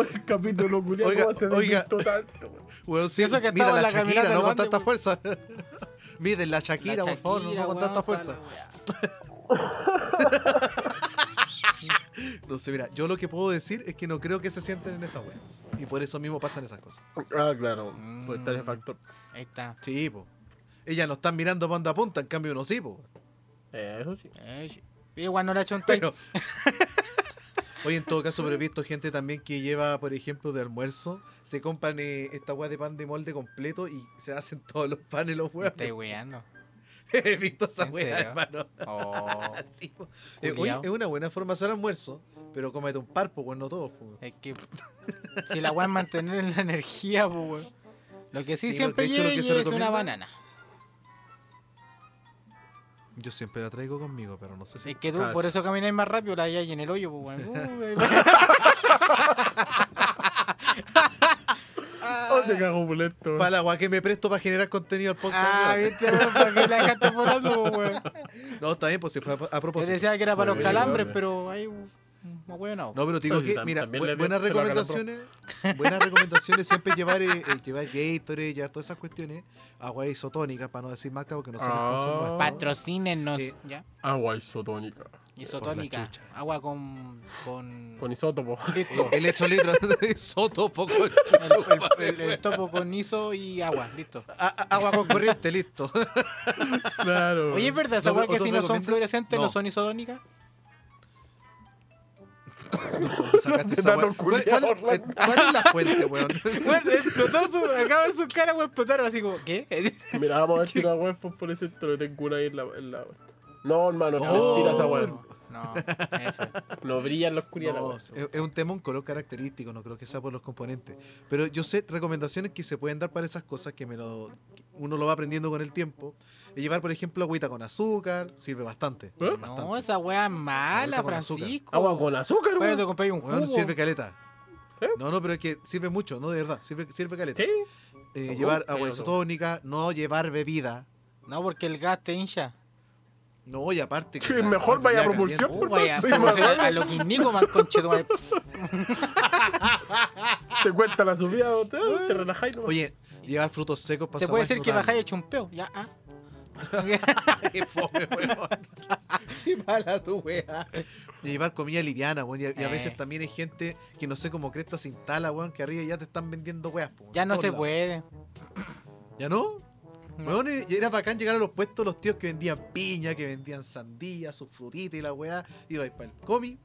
el capítulo culiao, Oiga, ¿cómo se oiga. tanto, weón? Eso que en la la Shakira, no con tanta fuerza. Miden la Shakira, por favor, no, con tanta fuerza. No sé, mira, yo lo que puedo decir es que no creo que se sienten en esa weá. Y por eso mismo pasan esas cosas. Ah, claro. Mm. Puede estar ese factor. Ahí está. Sí, po. Ellas no están mirando banda a punta, en cambio uno sí, po. Eh, eso sí. Eh, sí. Igual no la chuntáis. Pero. Oye, en todo caso, pero he visto gente también que lleva, por ejemplo, de almuerzo, se compran eh, esta weá de pan de molde completo y se hacen todos los panes los huevos. estáis weando. He visto esa ¿En weá, hermano. Oh, Sí. Eh, oye, es una buena forma de hacer almuerzo, pero cómete un par, pues no todos. po. es que si la weá es mantener la energía, pues. Lo que sí, Sí, siempre hecho, lleve es una banana. Yo siempre la traigo conmigo, pero no sé si. Es que tú Cacho. por eso camináis más rápido, la hay en el hoyo, pues weón. Te cago. Para la weá que me presto para generar contenido al podcast. ah, weón. viste, weón, para que la dejaste pues, weón. No, está bien, pues si fue a, a Yo propósito. decía que era para los calambres, pero ahí, no, weón, no. No, pero te digo que, mira, bu- le buenas se recomendaciones, buenas recomendaciones siempre llevar, eh, eh, llevar Gatorade, llevar todas esas cuestiones, agua isotónica, para no decir marca, porque no son Ah. Patrocínenos, Eh, ¿ya? Agua isotónica. Isotónica, agua con... con... Con isótopo. Listo. Electrolitros de isotopo, con- El, el- el topo con iso y agua, listo. a- agua con corriente, listo. Claro. Oye, ¿es verdad esa weá que si no son fluorescentes no No. son isodónicas? ¿Dónde sacaste esa? ¿Cuál, cuál- eh, cuál es la fuente, weón? Bueno, explotó su... Acaba de sus caras, weón, explotaron así como, ¿qué? Mira, vamos a ver si la web por ese pero tengo una ahí en la, en la No, hermano, es Oh. mentira esa. No. No brilla en la oscuridad No, es, es un tema, un color característico, no creo que sea por los componentes. Pero yo sé recomendaciones que se pueden dar para esas cosas que me lo, que uno lo va aprendiendo con el tiempo. Es llevar, por ejemplo, agüita con azúcar, sirve bastante. ¿Eh? bastante. No, esa weá es mala, Agüita con azúcar. Francisco. Agua con azúcar, Bueno, te weón. compré un jugo. sirve caleta. ¿Eh? No, no, pero es que sirve mucho, no, de verdad, sirve, sirve caleta. Sí. Eh, llevar agua isotónica, no llevar bebida. No, porque el gas te hincha. No, y aparte. que Sí, la- mejor la vaya a propulsión, mamá. a lo Nico man, conchetumare. Te cuenta la subida, te, te relajáis. nomás. Oye, llevar frutos secos para Se puede decir que bajáis hecho un peo. Ya, ah. Qué fome, weón. Qué mala tu wea. Y llevar comida liviana, weón. Y, a- y a veces Eh. también hay gente que no sé cómo cresta se instala, weón, que arriba ya te están vendiendo weas, po, ya no se puede. ¿Ya no? Weón, era bacán llegar a los puestos los tíos que vendían piña, que vendían sandía, sus frutitas y la weá. Ibais para el comi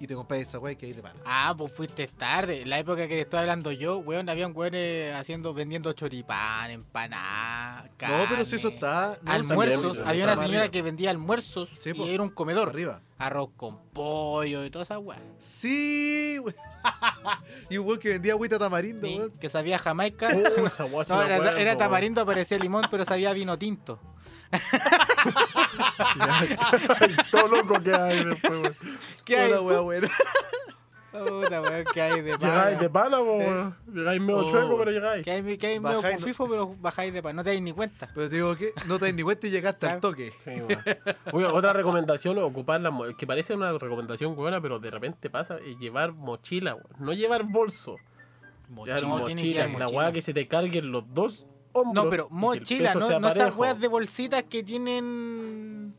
y te comprás esa weá que ahí te para. Ah, pues fuiste tarde. En la época que te estoy hablando yo, weón, habían weones haciendo, vendiendo choripán, empanadas, No, pero si eso está. no, Almuerzos. también, Había una señora arriba. que vendía almuerzos Sí, y po. era un comedor. Arriba. Arroz con pollo y toda esa weá. Sí, weón. y un weón que vendía agüita tamarindo, Sí, weón. que sabía jamaica. Uh, esa No, era, era tamarindo, parecía limón, pero sabía vino tinto. Todo loco que hay después, weón. ¿Qué hay? Hola, weá, buena. Puta, weón, que hay de pana. Llegáis de pana, Eh. weón. Llegáis medio Oh. chueco, pero llegáis. Que hay, que hay medio Bajáis, no- pero bajáis de pana. No te dais ni cuenta. Pero te digo que no te das ni cuenta y llegaste al toque. Sí, weón. Oye, otra recomendación, ocupar la que parece una recomendación buena, pero de repente pasa, es llevar mochila, weón. No llevar bolso. No, mochila, llevar la mochila. weá que se te carguen los dos hombros. No, pero mochila, no, esas weas de bolsitas que tienen.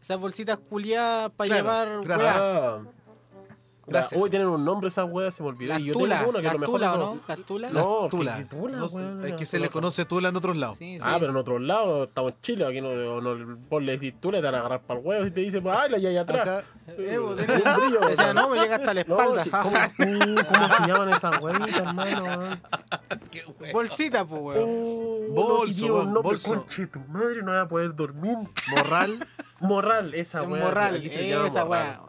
Esas bolsitas culiadas para Claro, llevar gracias. Ah. Uy, tienen un nombre esas weas, se me olvidó. Las Y yo tulas, tengo una que las lo mejor de tulas, ¿o todo. no? Las tulas. No, Tula. que tula, No, weón, es no, que se le tula. conoce Tula en otros lados. Sí, sí. Ah, pero en otros lados, estamos en Chile, aquí no, no, vos le decís tú, le te van a agarrar para el huevo y te dice, pues, ay, la hay atrás. Acá, Eh, vos Un brillo, O sea, no, me llega hasta la No, espalda. sí, ¿cómo, uh, ¿cómo se llaman esas huevitas, hermano? weón? qué wea. Bolsita, pues, weón. Uh, Bolso, no, si bolso. conche tu madre, no voy a poder dormir. Morral. Morral, esa weá. morral, aquí se llama esa morral.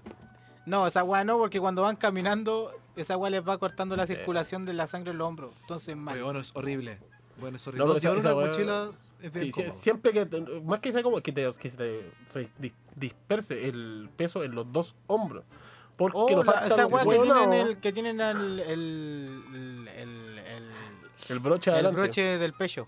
No, esa weá no, porque cuando van caminando, esa weá les va cortando la circulación de la sangre en los hombros. Entonces, mal. Bueno, es horrible. Bueno, es horrible. No, esa- una esa weá- mochila es bien Sí, siempre que, más que sea como que, te, que se te disperse el peso en los dos hombros. Porque Oh, la- esa weá que tienen, ¿no? el, que tienen el, el, el, el, el- el broche el adelante. broche del pecho.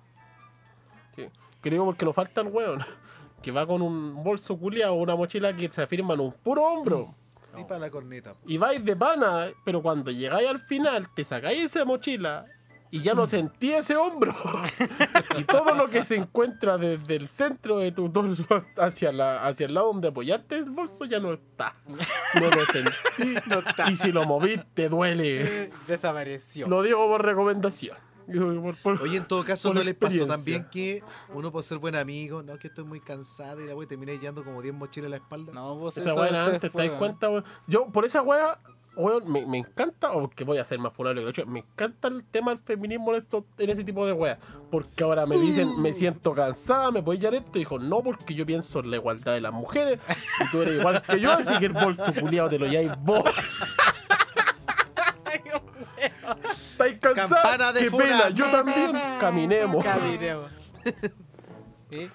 Sí. Que digo porque nos falta el weón. Que va con un bolso culiado o una mochila que se afirma en un puro hombro. Y para la corneta. Y vais de pana, pero cuando llegáis al final, te sacáis esa mochila y ya no sentí ese hombro. y todo lo que se encuentra desde el centro de tu torso hacia, la, hacia el lado donde apoyaste el bolso ya no está. No lo sentí. No está. Y si lo movís, te duele. Eh, Desapareció. Lo digo por recomendación. Por- por- Oye, en todo caso, Por ¿no les pasó también que uno puede ser buen amigo? No, que estoy muy cansado y la wey terminé llevando como 10 mochilas en la espalda. No, vos Esa eso antes, ¿te das cuenta, weón? Yo, por esa weá, weón, me, me encanta, o que voy a ser más funable que lo hecho, me encanta el tema del feminismo en, esto- en ese tipo de weá. Porque ahora me dicen, me siento cansada, ¿me podéis llevar esto? Y dijo, no, porque yo pienso en la igualdad de las mujeres, y tú eres igual que yo, así que el bolso culiado te lo lleváis vos. ¿Estáis cansados? Campana de ¡Qué funa. pena! Yo también. Caminemos. Caminemos. ¿Sí?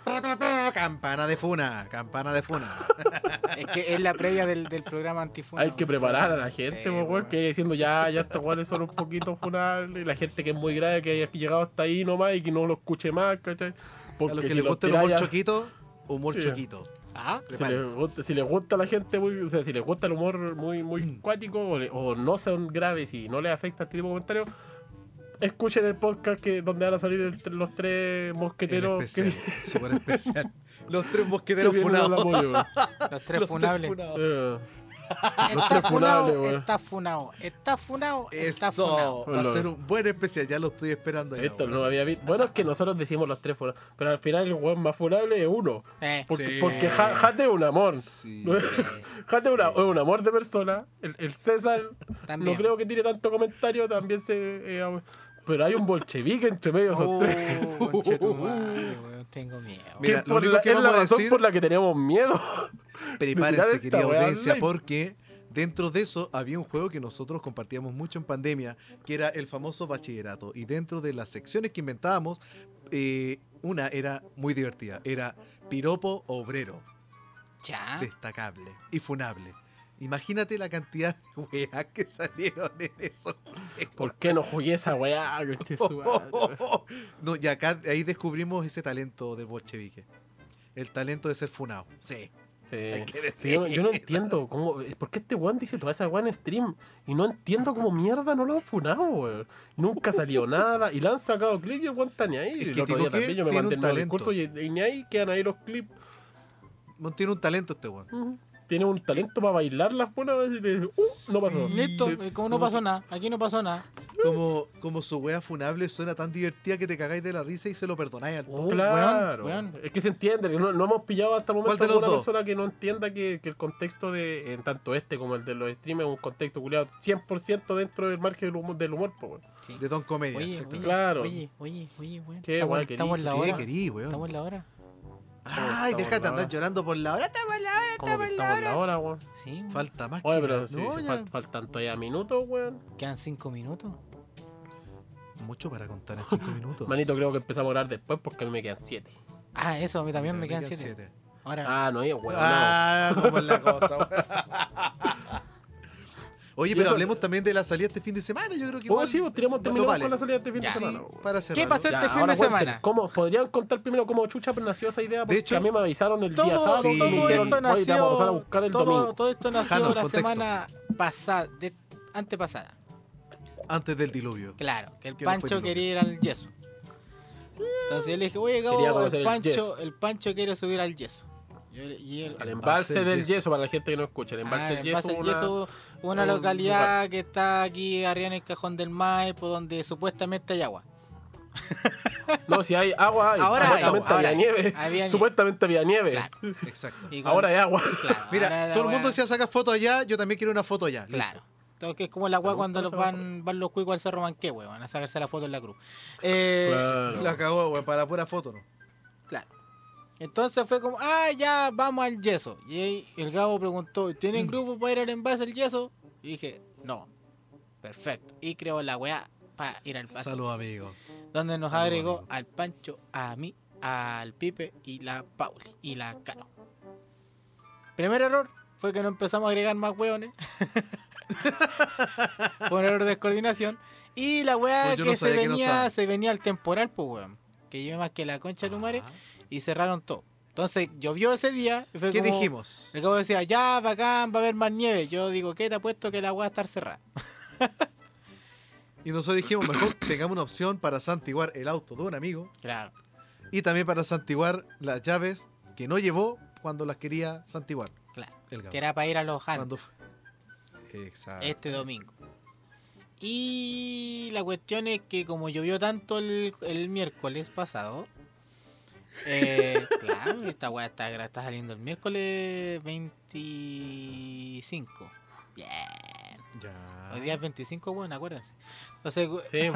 Campana de funa, campana de funa. Es que es la previa del, del programa antifuna. Hay que preparar a la gente, Sí, po, weón, weón. que diciendo ya, ya estos weones son un poquito funables, la gente que es muy grave, que haya llegado hasta ahí nomás y que no lo escuche más, ¿cachai? A los que si les gusta el humor tiráis a- choquito, humor Sí. choquito. Ah, si les, gusta, si les gusta a la gente muy, o sea, si les gusta el humor muy, muy Mm. cuático o, le- o no son graves y no les afecta este tipo de comentarios, escuchen el podcast que donde van a salir el- los tres mosqueteros especial, que, súper especial. Los tres que mosqueteros funados. weón. los tres Los tres funables. funados. Eh, Está funado, está funado, está funado, está Eso, funado. va a ser un buen especial, ya lo estoy esperando. ya, Esto weón. no lo había visto. Bueno, es que nosotros decimos los tres funables, pero al final el weón más funable es uno. Eh, Porque, Sí. porque Ja- Jate es un amor. Sí. Jate es una- es un amor de persona. El, el César También. no creo que tiene tanto comentario, también se... eh, pero hay un bolchevique entre medio de esos Oh, tres. weón, tengo miedo. Mira, lo único la- que es vamos la a razón decir- por la que tenemos miedo. Prepárense, querida audiencia, porque dentro de eso había un juego que nosotros compartíamos mucho en pandemia, que era el famoso bachillerato. Y dentro de las secciones que inventábamos, eh, una era muy divertida, era piropo obrero, Ya. destacable y funable. Imagínate la cantidad de weas que salieron en esos juegos. ¿Por qué no jugué esa weá? weón? No, y acá ahí descubrimos ese talento del bolchevique. El talento de ser funado. Sí. Sí. Hay que Sí, yo, yo no entiendo cómo. ¿Por qué este weón dice toda esa weá en stream? Y no entiendo cómo mierda no lo han funado, weón. Nunca salió nada. Y le han sacado clips y el weón está ni ahí. Es el que otro digo día también yo me mandé un el discurso y, y ni ahí quedan ahí los clips. No tiene un talento este weón. Tiene un talento para bailar las buenas veces y te dice, uh, no pasó. Sí. Listo, de- como no pasó nada, aquí no pasó nada. Como, como su wea funable suena tan divertida que te cagáis de la risa y se lo perdonáis al. Oh, Claro, es que se entiende, que no, no hemos pillado hasta el ¿Cuál momento dos? persona que no entienda que, que el contexto de, en tanto este como el de los streamers, es un contexto culiado 100% dentro del margen del humor, del humor po, weón. Sí. De Don Comedia. Oye, exactamente. oye, Claro. oye, oye, oye, weón. Qué Estamos, guay, estamos en la ¿Qué hora. querí? Estamos en la hora. Ay, en la andar hora. llorando por la hora. Estamos en la hora, Como que en la estamos en la hora. hora, weón. Sí, weón. Falta más Oye, que pero la- sí, no, sí, ya. fal- faltan todavía minutos, weón. Quedan cinco minutos. Mucho para contar en cinco minutos. Manito, creo que empezamos a orar después porque a mí me quedan 7. Ah, eso, a mí también me quedan siete. Ahora, Ah, no, es weón. Ah, cómo es la cosa, weón. Oye, pero eso- hablemos también de la salida este fin de semana. Yo creo que Oh, igual sí, pues tenemos lo terminado vale. con la salida de este fin Ya. de semana. Sí, para cerrarlo. pasó este Ya, fin de semana? ¿Cómo, ¿Podrían contar primero cómo chucha nació esa idea? Porque hecho, a mí me avisaron el Todo, día sábado Sí. me todo dijeron, esto "Oye, te vamos a pasar a nació, buscar el todo, domingo. todo esto nació Jano, la contexto. semana pasada, de, antepasada. Antes del diluvio. Claro, que el Que Pancho quería ir al yeso. Entonces yo le dije, oye, Gabo, el, el Pancho, el Pancho quiere subir al yeso. Yo le- y él- Al El embalse embalse del yeso. yeso, para la gente que no escucha. El Ah, embalse el del Embalse yeso, del una- Yeso, una un localidad que está aquí arriba en el cajón del Maipo, donde supuestamente hay agua. No, si hay agua, hay. Ahora hay, supuestamente había nieve. Había nieve. Supuestamente había nieve. Claro. Exacto. Con- Ahora hay agua. claro, Mira, todo el mundo decía saca fotos allá, yo también quiero una foto allá. Claro. Entonces, que es como la Me cuando los van, van los cuicos al Cerro Manquehue, van a sacarse la foto en la cruz. Eh, Claro. La cagó, güey, para la pura foto, ¿no? Claro. Entonces fue como, ah, ya vamos al yeso. Y el Gabo preguntó, Mm. ¿tienen grupo para ir al envase al yeso? Y dije, no. Perfecto. Y creó la weá para ir al envase. Salud, amigo. Donde nos Salud, agregó amigo. al Pancho, a mí, al Pipe y la Pauli y la Caro. Primer error fue que no empezamos a agregar más hueones. Fue un error de descoordinación. Y la weá Pues que no se sabía que no venía, se venía al temporal, pues weón. Que yo más que la concha de tu madre Ah. Y cerraron todo. Entonces llovió ese día. y fue ¿Qué como- dijimos? El cabo decía, ya, bacán, va a haber más nieve. Yo digo, ¿qué te apuesto que la weá va a estar cerrada? Y nosotros dijimos, mejor tengamos una opción para santiguar el auto de un amigo Claro. y también para santiguar las llaves que no llevó cuando las quería santiguar. Claro. Que era para ir a los fue- Exacto. este domingo. Y la cuestión es que como llovió tanto el, el miércoles pasado, eh, claro, esta weá está, está saliendo el miércoles 25. Bien. Ya. Hoy día es 25, bueno, acuérdense. Entonces, Sí. El,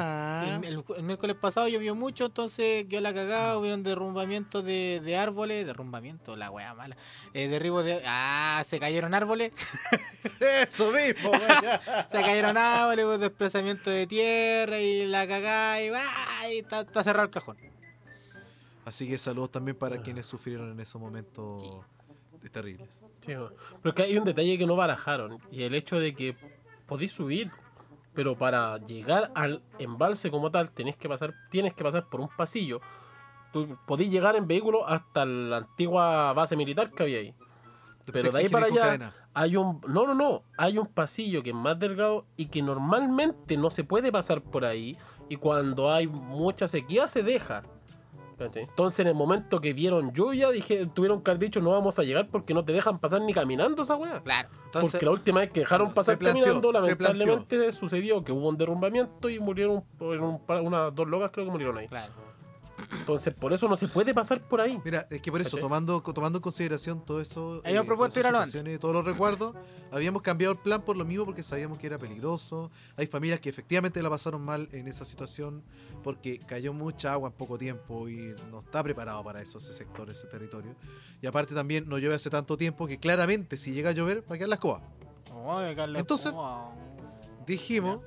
el- el miércoles pasado llovió mucho, entonces yo la cagada, hubieron derrumbamientos de, de árboles, derrumbamiento, la weá mala, eh, derribo de... Ah, se cayeron árboles. Eso mismo. Se cayeron árboles, hubo desplazamiento de tierra y la cagada y, ¡ah! y está, está cerrado el cajón. Así que saludos también para quienes sufrieron en esos momentos terribles. Sí, pero es que hay un detalle que no barajaron y el hecho de que podéis subir, pero para llegar al embalse como tal tenés que pasar, tienes que pasar por un pasillo. Tú podéis llegar en vehículo hasta la antigua base militar que había ahí. Pero de ahí para allá cadena. hay un no no no hay un pasillo que es más delgado y que normalmente no se puede pasar por ahí y cuando hay mucha sequía se deja ¿Cachai? entonces en el momento que vieron lluvia dije tuvieron que haber dicho no vamos a llegar porque no te dejan pasar ni caminando esa weá Claro. Entonces, porque la última vez que dejaron pasar planteó, caminando lamentablemente sucedió que hubo un derrumbamiento y murieron en un unas dos locas creo que murieron ahí claro. Entonces por eso no se puede pasar por ahí Mira, es que por eso, ¿Cachai? tomando, tomando en consideración todo eso, Habíamos eh, propuesto ir todos los recuerdos, habíamos cambiado el plan por lo mismo porque sabíamos que era peligroso. Hay familias que efectivamente la pasaron mal en esa situación porque cayó mucha agua en poco tiempo y no está preparado para eso ese sector, ese territorio. Y aparte también no llueve hace tanto tiempo que claramente si llega a llover va a quedar la escoba. Entonces, oh. Dijimos,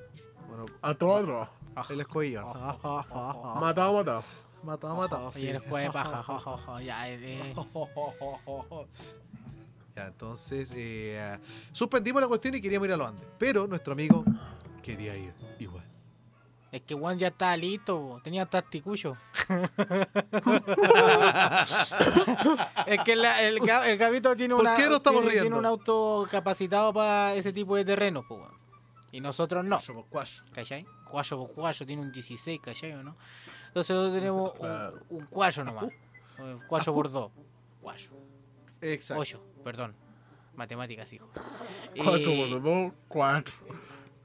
bueno, a todo otro el escobillón. matado matado Matado, matado. Sí. el escudo de paja, jo, jo, jo, ya, eh, eh. Ya, entonces eh, suspendimos la cuestión y queríamos ir a los Andes. Pero nuestro amigo quería ir igual. Es que Juan ya estaba listo, bo. tenía tasticucho. es que la- el, el Gabito tiene, ¿Por una, no tiene, tiene un auto capacitado para ese tipo de terreno, po. Y nosotros no, Cuatro por cuatro. ¿cachai? Cuatro por cuatro, tiene un 16, ¿cachai o no? Entonces nosotros tenemos Claro. un, un cuatro nomás. Eh, Cuatro por dos. Cuatro. Exacto. Ocho, perdón. Matemáticas, hijo. Cuatro Y- por dos, cuatro.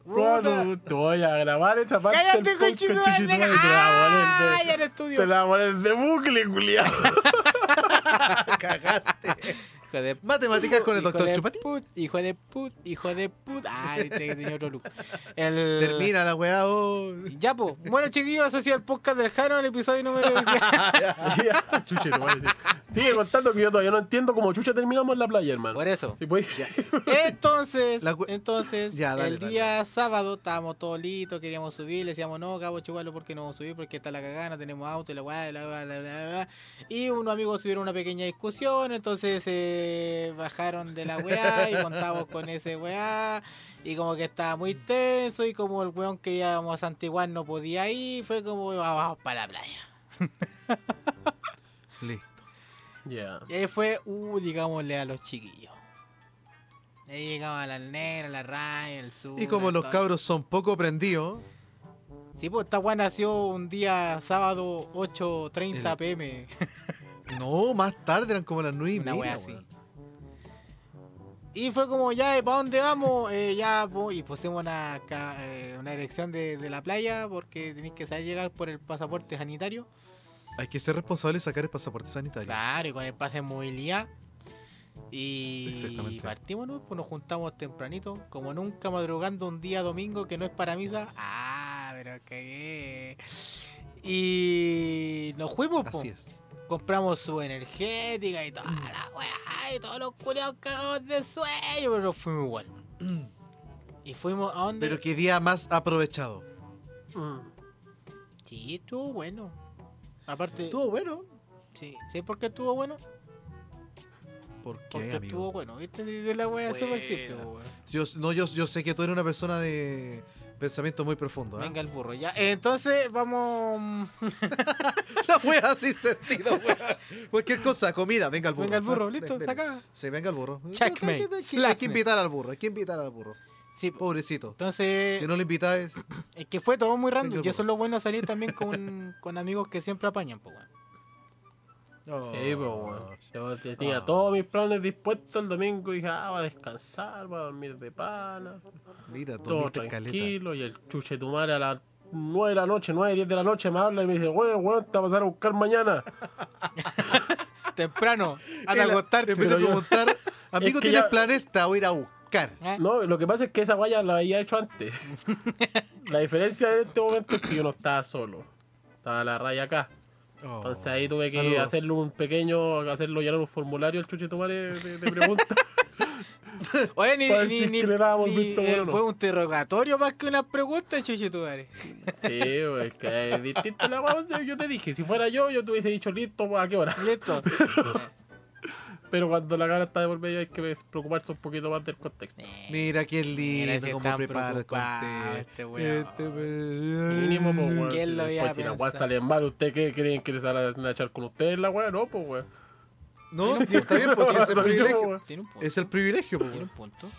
Cuatro. Te voy a grabar esa parte ¡Cállate, cochino! chuchitumare, Te la voy a ¡Ah! poner de- te la voy a poner de bucle, culiao. Cagaste. Hijo de Matemáticas con el doctor Chupatín. put, hijo de put, hijo de put. Ah, este tenía otro look. El... Termina la weá. oh. Ya, po. Bueno, chiquillos, eso ha sido el podcast del Jano, el episodio número 10. Ya, Chuche, te voy a decir. Sigue contando que yo todavía no entiendo cómo chucha terminamos en la playa, hermano. Por eso. Sí, pues. Entonces, entonces Ya, dale, el dale. día sábado estábamos todos listos, queríamos subir, le decíamos, no, cabo chubarlo porque no vamos a subir, porque está la cagada, no tenemos auto, y la weá, la, la, la, la, la. Y unos amigos tuvieron una pequeña discusión, entonces eh, se bajaron de la weá y contamos con ese weá. Y como que estaba muy tenso y como el weón que íbamos a Santiguán no podía ir, fue como vamos para la playa. Listo. Ya. Y ahí fue, uh, digámosle a los chiquillos. Ahí llegaban las negras, la raya, el sur. Y como los todo. cabros son poco prendidos, Sí, pues esta weá nació un día sábado 8.30 El- pm. no, más tarde eran como las 9 y Una media. wea así. Y fue como, ya, ¿para dónde vamos? Eh, ya, y pusimos una, eh, una dirección de, de la playa porque tenéis que saber llegar por el pasaporte sanitario. Hay que ser responsable de sacar el pasaporte sanitario. Claro, y con el pase de movilidad. Y partimos, ¿no? Pues nos juntamos tempranito, como nunca madrugando un día domingo que no es para misa. Ah, pero cagué. Y nos fuimos, po. Así es. Compramos su energética y toda la weá, y todos los culiados cagados de sueño, pero nos fuimos igual. Y fuimos a dónde? Pero qué día más aprovechado. Mm. Sí, estuvo bueno. Aparte, Estuvo bueno. sí, ¿sí por qué estuvo bueno? ¿Por qué, Porque amigo? estuvo bueno, ¿viste? De la weá es súper simple, Bueno. weón. Yo, no, yo, yo sé que tú eres una persona de pensamiento muy profundo. ¿ah? Venga el burro, ya. Entonces, vamos. La wea sin sentido, wea. Cualquier cosa, comida, venga al burro. Venga el burro, Ah, listo, saca. Sí, venga el burro. Checkmate, Hay que- Hay que, slapmate. invitar al burro, hay que invitar al burro. Sí. Pobrecito. entonces, Si no lo invitáis, es que fue todo muy random. el Y eso es lo bueno salir también con, con amigos que siempre apañan, pues, Sí, pues, weón. Yo te- tenía todos mis planes dispuestos el domingo y dije, ah, voy a descansar, voy a dormir de pana, mira, todo caleta. tranquilo. Y el chuche tu madre a las 9 de la noche, 9, 10 de la noche me habla y me dice, weón, weón, te vas a pasar a buscar mañana. Temprano, a Y la- acostarte. En de yo- preguntar, amigo, que ¿tienes ya- planes? Te voy a ir a buscar. ¿Eh? No, lo que pasa es que esa guaya la había hecho antes. la diferencia de este momento es que yo no estaba solo. Estaba la raya acá. Oh, Entonces ahí tuve que saludos. hacerle un pequeño, hacerlo llenar un formulario al chuche tu madre de, de preguntas. Oye, ni, ni, ni, ni, visto eh, no. fue un interrogatorio más que una pregunta, chuchitudare. Sí, pues que es distinto la. Yo- Yo te dije, si fuera yo, yo te hubiese dicho listo, pues, ¿a qué hora? Listo. Pero cuando la cara está de por medio hay que preocuparse un poquito más del contexto. Mira qué Mira lindo si cómo prepara el contexto. este weón. Este weón. Mínimo, pues, weón. ¿Quién si lo la weá sale mal, ¿ustedes qué creen que les van a echar con ustedes la weá? No, pues, weón. No, está bien, pues si es el privilegio. Es el privilegio, pues, Tiene un punto.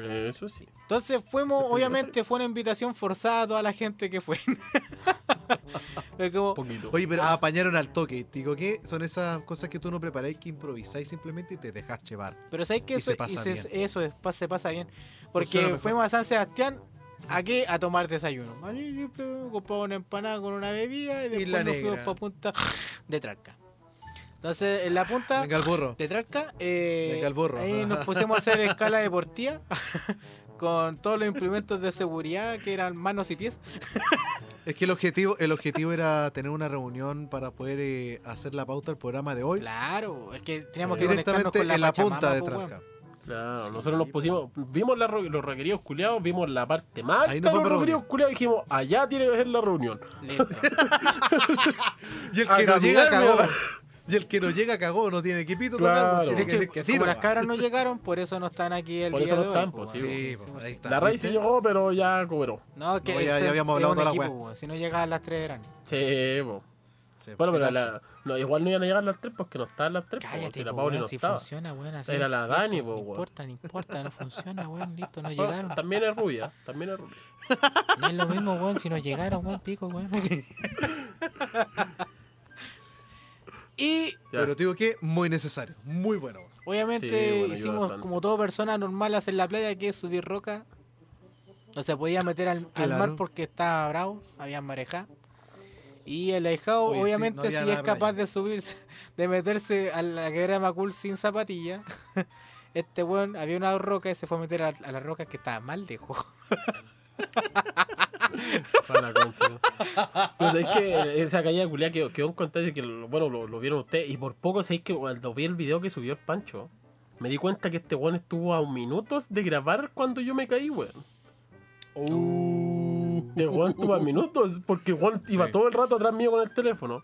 Eso sí. Entonces fuimos, obviamente fue una invitación forzada a toda la gente que fue. Como. Oye, pero Ah. apañaron al toque. Digo que son esas cosas que tú no preparáis, que improvisáis simplemente y te dejas llevar. pero ¿sabes qué? Y Eso, se pasa y se- bien. eso es, se pasa bien. Porque fuimos a San Sebastián, ¿a qué? A tomar desayuno. Compramos una empanada con una bebida y después la nos fuimos para punta de Tralca. Entonces, en la punta Venga el burro. de Tralca, eh, Venga el burro. ahí nos pusimos a hacer escala deportiva con todos los implementos de seguridad que eran manos y pies. Es que el objetivo, el objetivo era tener una reunión para poder eh, hacer la pauta del programa de hoy. Claro, es que teníamos Sí. que conectarnos directamente con la en la Pachamama, punta de po, weón. Tranca. Claro, Sí, nosotros nos pusimos, vimos la ro- los requeridos culiados, vimos la parte más alta Ahí de los vamos a requeridos culiados y dijimos, allá tiene que ser la reunión. Listo. Y el que no llega cagó. Y el que no llega cagó, no tiene equipito Claro. tocando. De hecho, decir que como tiro, las cabras no llegaron, por eso no están aquí el Por día eso no de están, pues, sí. Sí, Sí, pues, pues, ahí sí. está. La raíz se llegó, pero ya cobró. No, que No, ya- habíamos hablado toda la equipo, weón. Si no llega a las 3 eran. Sí. Sí, Bueno, pero la, no, igual no iban a llegar las 3 porque no estaban las 3. Cállate, la Pauli no si estaba. funciona, weón, así. Era la Dani, listo, po, No importa, no importa, no funciona, weón, listo, no llegaron. También es rubia, también es rubia. No es lo mismo, weón, si no llegaron, weón, pico, weón. Y Ya. Pero te digo que muy necesario, muy bueno. obviamente Sí, bueno, hicimos como toda persona normal hacer la playa, que es subir roca. No se podía meter al, al Claro. mar porque estaba bravo, había marejá. Y el ahijado, Oye, sí, obviamente, no había si es capaz playa. de subirse, de meterse a la quebrada de Macul sin zapatilla, este weón había una roca y se fue a meter a, a las rocas que estaban mal lejos. Para la concha. Pues es que esa caída de culiá quedó, quedó un contagio que, bueno, lo, lo vieron ustedes. Y por poco, sabéis que cuando vi el video que subió el Pancho, me di cuenta que este weón estuvo a minutos de grabar cuando yo me caí, weón. Uh. Este weón estuvo a minutos porque weón iba Sí. todo el rato atrás mío con el teléfono.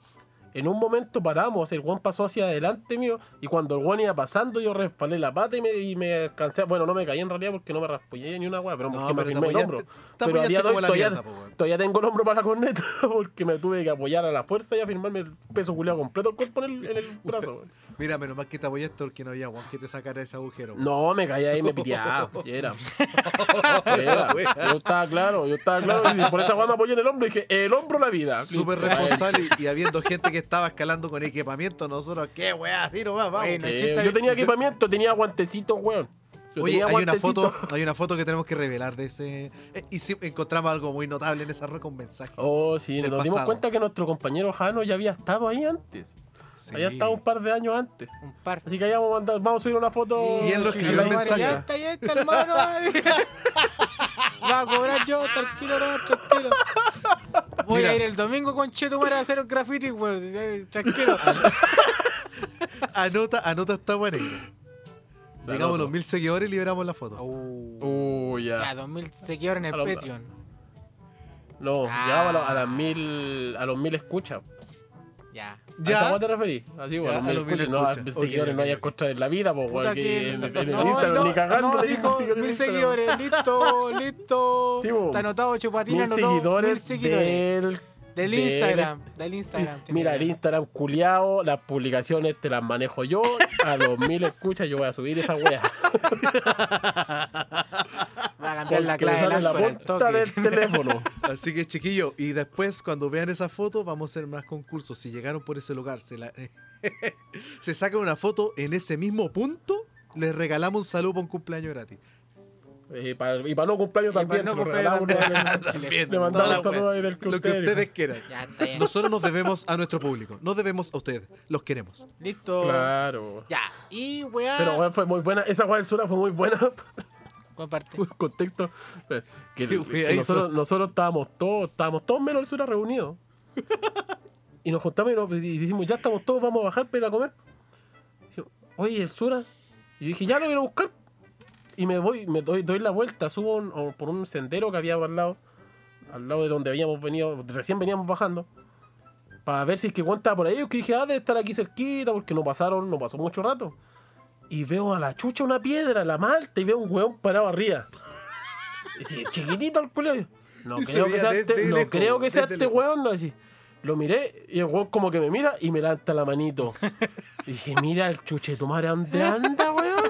En un momento paramos, el weón pasó hacia adelante mío, y cuando el weón iba pasando, yo respalé la pata y me, y me alcancé. Bueno, no me caí en realidad porque no me raspollé ni una weá, pero No, porque me pero te firmé el hombro. Pero a apoyaste día de como hoy la todavía, mierda, todavía tengo el hombro para la corneta porque me tuve que apoyar a la fuerza y a firmarme el peso culiado completo el cuerpo en el, en el brazo. Mira, menos mal que te apoyaste porque no había Juan que te sacara ese agujero. No, me caí ahí y me piteaba. Era. Era. Yo estaba claro, yo estaba claro. Y por esa weá me apoyé en el hombro y dije, el hombro la vida. Súper responsable y, y habiendo gente que estaba escalando con equipamiento, nosotros, qué weá, así nomás, vamos. Bueno, yo tenía equipamiento, tenía guantecitos, weón. Yo Oye, hay una foto, hay una foto que tenemos que revelar de ese. eh, y sí, encontramos algo muy notable en esa con mensaje. Oh, sí, nos dimos cuenta que nuestro compañero Jano ya había estado ahí antes. Sí. Había estado un par de años antes. Un par. Así que allá vamos a, mandar, vamos a subir una foto. Y él lo escribió el mensaje. Ya está, ya está, hermano. Va a cobrar yo, tranquilo, no, tranquilo. Voy Mira. a ir el domingo con Chetumara a hacer un graffiti, weón. eh, Tranquilo. Anota, anota esta. La Llegamos a los mil seguidores y liberamos la foto. Uh, Uh, ya. ya, 2000 seguidores en el Patreon. No, Ah. llegamos a, a las mil, a los mil escuchas. Ya. ¿A esa weá te referí? Así, Ya, bueno, a mil los mil. No, mil seguidores ok, no hay a ok. encontrar en la vida, pues, weón. que- En, en el no, Instagram no, ni cagando. no, le dijo mil seguidores, listo, listo. Sí, bo. Está anotado, Chupatina Mil anotó seguidores, mil seguidores. del Del del- Instagram, del Instagram. Mira, el. Instagram culiao, las publicaciones te las manejo yo. A los mil escuchas yo voy a subir esa wea. Cambiar la clave la toque. del teléfono. Así que, chiquillo, y después, cuando vean esa foto, vamos a hacer más concursos. Si llegaron por ese lugar, se, la- se sacan una foto en ese mismo punto, les regalamos un saludo para un cumpleaños gratis. Eh, pa- y para no cumpleaños Y para también. no se lo cumpleaños también. una vez. También. Le mandamos saludos del que Lo que ustedes quieran. Nosotros nos debemos a nuestro público, nos debemos a ustedes, los queremos. Listo. Claro. Ya. Y weá. Pero weón, fue muy buena. Esa weá del Sura fue muy buena. Comparte. Un contexto. nosotros, nosotros estábamos todos, estábamos todos menos el Sura reunidos. y nos juntamos y, nos, y decimos, ya estamos todos, vamos a bajar para ir a comer. Oye, el Sura. Y yo dije, ya lo voy a buscar. Y me voy, me doy, doy la vuelta, subo un- por un sendero que había al lado, al lado de donde habíamos venido, recién veníamos bajando. Para ver si es que Juan estaba por ahí. Que dije, ah, debe estar aquí cerquita, porque no pasaron, no pasó mucho rato. Y veo a la chucha una piedra, la malta, y veo un weón parado arriba. Y dice, chiquitito el culo. No creo que sea este, no lejos, creo que sea este weón. No, así. Lo miré y el weón como que me mira y me levanta la manito. Y dije, mira el chuche, tu madre, ¿dónde anda, weón?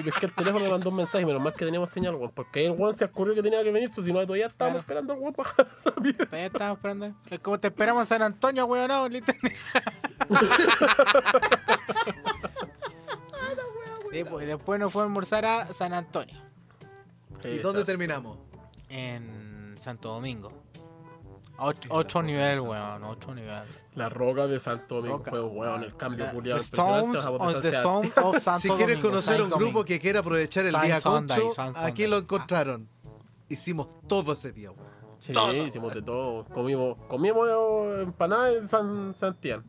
Y pesqué el teléfono y me mandó un mensaje, menos mal que teníamos señal, weón. Porque ahí el weón se ocurrió que tenía que venir, si no todavía estábamos Claro. esperando al weón para bajar la piedra. Todavía estamos esperando. Es como te esperamos en San Antonio, weón. No, listo. Sí, pues, después nos fue a almorzar a San Antonio, ¿Y dónde terminamos? en Santo Domingo. Ocho, ocho nivel, weón, ocho nivel. La roca de Santo Domingo Roca. fue, weón, el cambio The culiado Stones, impresionante. of the Stones of Santo si quieren Domingo, conocer Saint un grupo Domingo. que quiera aprovechar el Saint día Sunday, concho, aquí Sunday. lo encontraron. Hicimos todo ese día, weón. Sí, Todo, hicimos de todo. Comimos, comimos empanadas en San Santiago.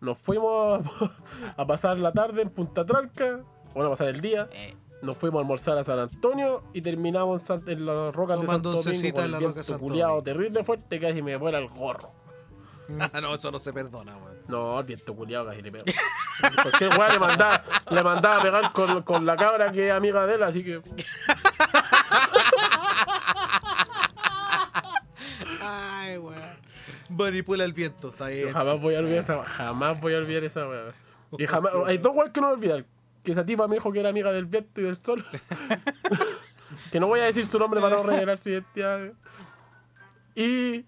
Nos fuimos a, a pasar la tarde en Punta Tralca. Bueno, a pasar el día. Eh, Nos fuimos a almorzar a San Antonio y terminamos en, San- en las rocas de Tomando Santo Domingo con en el la viento roca de Santo culiao Domingo. terrible fuerte que casi me vuela el gorro. Ah, no, eso no se perdona, weón. No, el viento culiado casi le pego. Porque el weón le mandaba, le mandaba a pegar con, con la cabra que es amiga de él, así que Ay, weón. Manipula el viento, ¿sabes? yo jamás voy a olvidar esa jamás voy a olvidar esa weá. Y jamás, hay dos weas que no voy a olvidar. Que esa tipa me dijo que era amiga del viento y del sol. que no voy a decir su nombre para no revelar su identidad. Y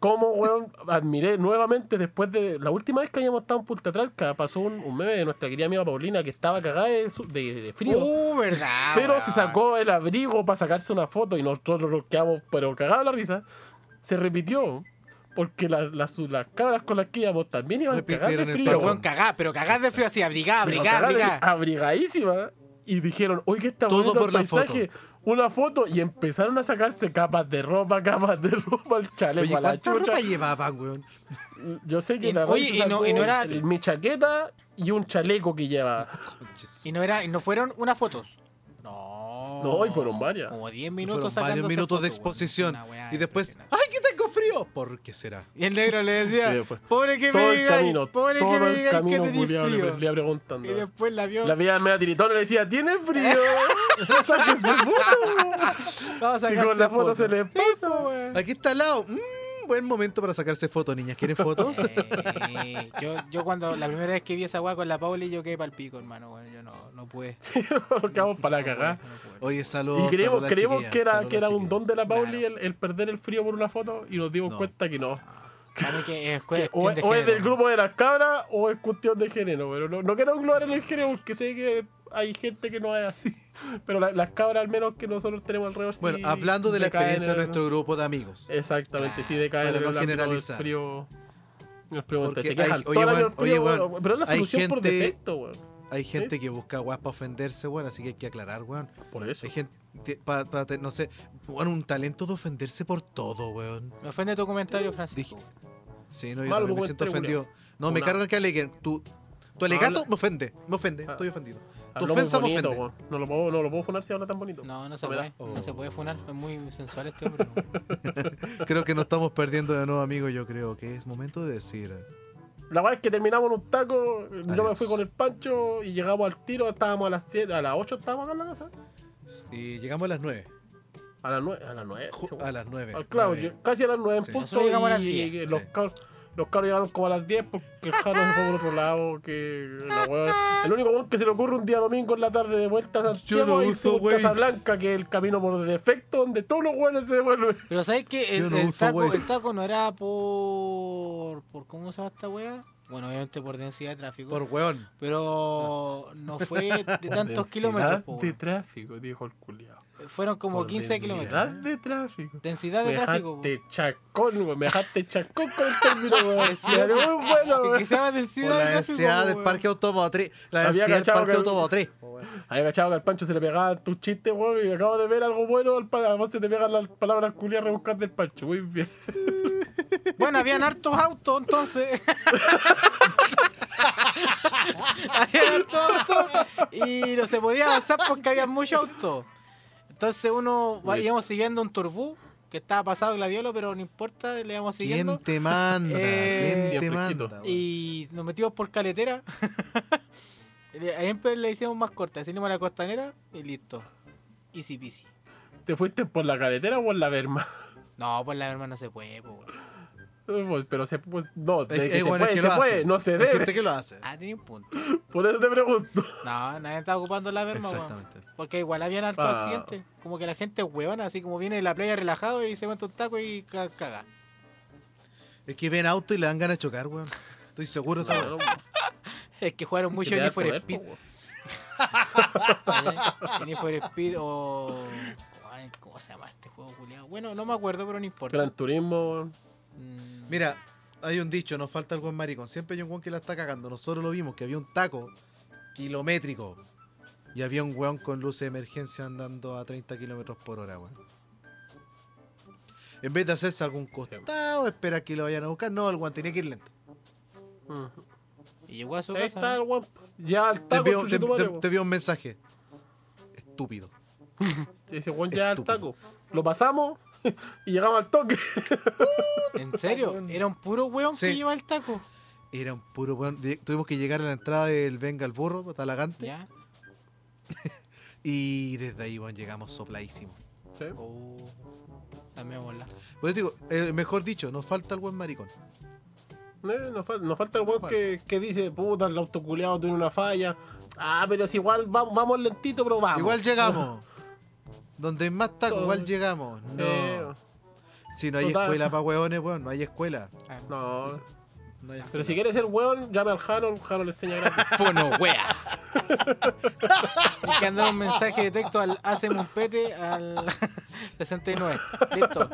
como, weón, admiré nuevamente después de la última vez que habíamos estado en Punta Tralca, pasó un, un meme de nuestra querida amiga Paulina que estaba cagada de, su- de- de frío. Uh, verdad. pero weón. se sacó el abrigo para sacarse una foto y nosotros nos quedamos, pero cagados la risa. Se repitió. Porque las, las, las cabras con las que íbamos también iban cagadas de frío. Pero, weón, cagá, pero cagás de frío así, abrigá, Pero abrigá, cagadas de- abrigá. Abrigadísima. Y dijeron, oye, que está Todo bonito por el la paisaje. Una foto y empezaron a sacarse capas de ropa, capas de ropa, el chaleco Oye, a la ¿cuánta chucha. ropa llevaban, weón? Yo sé que Y- la oye, Raíz y no- y no sacó era- mi chaqueta y un chaleco que lleva. Conches. Y no, era, y no fueron unas fotos. No. No, y fueron varias. Como 10 Fueron minutos varios sacándose minutos de exposición. Weá Y después. ¡ay, que tengo frío. ¿Por qué será? Y el negro le decía, después, pobre que todo me el diga, camino, pobre todo que me el diga que camino tenés culiao le, frío. le iba preguntando. Y después la vio, La veía media tiritona y le decía, ¿tiene frío? Sáquese foto. vamos a Si con la foto foto. se le pasa. weón. Aquí está al lado. Mm, buen momento para sacarse fotos, niñas. ¿Quieren fotos? Eh, yo, yo cuando la primera vez que vi esa weá con la Pauli, yo quedé pa'l pico, hermano, weón. Yo no, no pude. Porque vamos para la cagada. Oye, saludos. Y chiquillas, que era, que era un don de la Claro. Pauli el, el perder el frío por una foto y nos dimos No. cuenta que no. Para mí que es Que cuestión o, de o es del grupo de las cabras o es cuestión de género. Pero no, no quiero englobar en el género porque sé que hay gente que no es así. Pero la- las cabras, al menos que nosotros tenemos alrededor, sí Bueno, hablando de la experiencia de nuestro grupo de amigos. Exactamente, sí Claro, decaen para en el generalizar. frío. Se quejan oye, frío, weón, pero es la solución por gente- defecto, weón. Hay gente que busca guas para ofenderse, weón, así que hay que aclarar, weón. Por eso. Hay gente, pa- pa- te- no sé, weón, un talento de ofenderse por todo, weón. Me ofende tu comentario, Francisco. Sí, no, yo Malo me siento ofendido. No, me cargan que aleguen. Tu, tu alegato habla- me ofende, me ofende, Ah. estoy ofendido. Tu ofensa me ofende. No lo puedo, no lo puedo funar si habla tan bonito. No, no se puede. No Oh. se puede funar. Es muy sensual este hombre. Creo que nos estamos perdiendo de nuevo, amigo. Yo creo que es momento de decir. La verdad es que terminamos en un taco, yo me Adiós. fui con el Pancho y llegamos al tiro, estábamos a las 7, a las 8 estábamos acá en la casa. Y llegamos a las 9. A las 9, a las 9. Ju- A las 9. Ah, claro, casi a las 9 en Sí. punto. Nosotros llegamos a las y 10. Los, Sí. Los cabros llegaron como a las 10 porque el Jano se fue por otro lado. Que la weá- el único weón que se le ocurre un día domingo en la tarde de vuelta a Santiago no por Waze. Casablanca, que es el camino por defecto donde todos los weones se devuelven. Pero ¿sabes qué? El, no taco, Waze. el taco no era por... por... ¿Cómo se llama esta wea? Bueno, obviamente por densidad de tráfico. Por weón. Pero no fue de tantos kilómetros. de weón. tráfico, dijo el culiao. Fueron como Por 15 densidad kilómetros. de tráfico. Densidad de me tráfico. po. dejaste chacón, güey. Me dejaste chacón con el término, güey. Muy bueno, Que se llama densidad la de tráfico. densidad del parque automotriz. La Había densidad del parque que- automotriz. Había cachado que al Pancho se le pegaban tus chistes, güey. Y acabo de ver algo bueno. Además se te pegan las palabras culiadas rebuscadas del Pancho. Muy bien. Bueno, habían hartos autos entonces. habían hartos autos y no se podía avanzar porque había muchos autos. Entonces uno va- íbamos siguiendo un turbú que estaba pasado gladiolo, pero no importa, le íbamos ¿Quién siguiendo. te manda? Eh, ¿Quién te manda? Y nos metimos por caletera. Siempre le hicimos más corta, salimos a la costanera y listo. Easy peasy. ¿Te fuiste por la carretera o por la verma? No, por la verdad no se puede, po. Pues, Pero se pues, no, de Es- que se bueno, es puede, que se lo puede, hace. no se debe. gente que lo hace. Ah, tenía un punto. Por eso te pregunto. No, nadie estaba ocupando la verma, weón. Exactamente. Porque igual habían hartos Ah. accidentes. Como que la gente es huevona, así como viene de la playa relajado y se cuenta un taco y ca- caga. Es que ven auto y le dan ganas de chocar, weón. Estoy seguro, ¿sabes? No, Es que jugaron mucho da for Speed. ¿eh? Need for Speed o. ¿Cómo se llama este juego, culiado? Bueno, no me acuerdo, pero no importa. Gran Turismo, weón. Mm, Mira, hay un dicho, nos falta el buen maricón. Siempre hay un weón que la está cagando. Nosotros lo vimos, que había un taco kilométrico. Y había un weón con luz de emergencia andando a 30 kilómetros por hora, weón. En vez de hacerse algún costado, espera que lo vayan a buscar. No, el weón tenía que ir lento. Ujú. Y llegó a su Ahí casa. está el weón. Ya al Te taco, te- envió un mensaje. Estúpido. Ese weón ya al taco. Lo pasamos y llegamos al toque. ¿En serio? Era un puro weón que Sí. lleva el taco. Era un puro weón. Tuvimos que llegar a la entrada del Venga el Burro, Talagante. Ya. Y desde ahí, weón, llegamos sopladísimos. Sí. Oh. También mola. Pues digo, eh, mejor dicho, nos falta el buen maricón. Eh, nos, fal- nos falta el weón que, que dice, puta, el autoculeado tiene una falla. Ah, pero es igual, vamos, vamos lentito, pero vamos. Igual llegamos. Donde hay más taco, Todo. igual llegamos. No. Eh, Si no hay total. escuela para hueones, weón, no hay escuela. Ah, no. No hay Pero si quieres ser weón, llame al el Jano le enseña gratis. Fono, wea. Hay que andar un mensaje de texto al Haceme un pete al 69. Listo.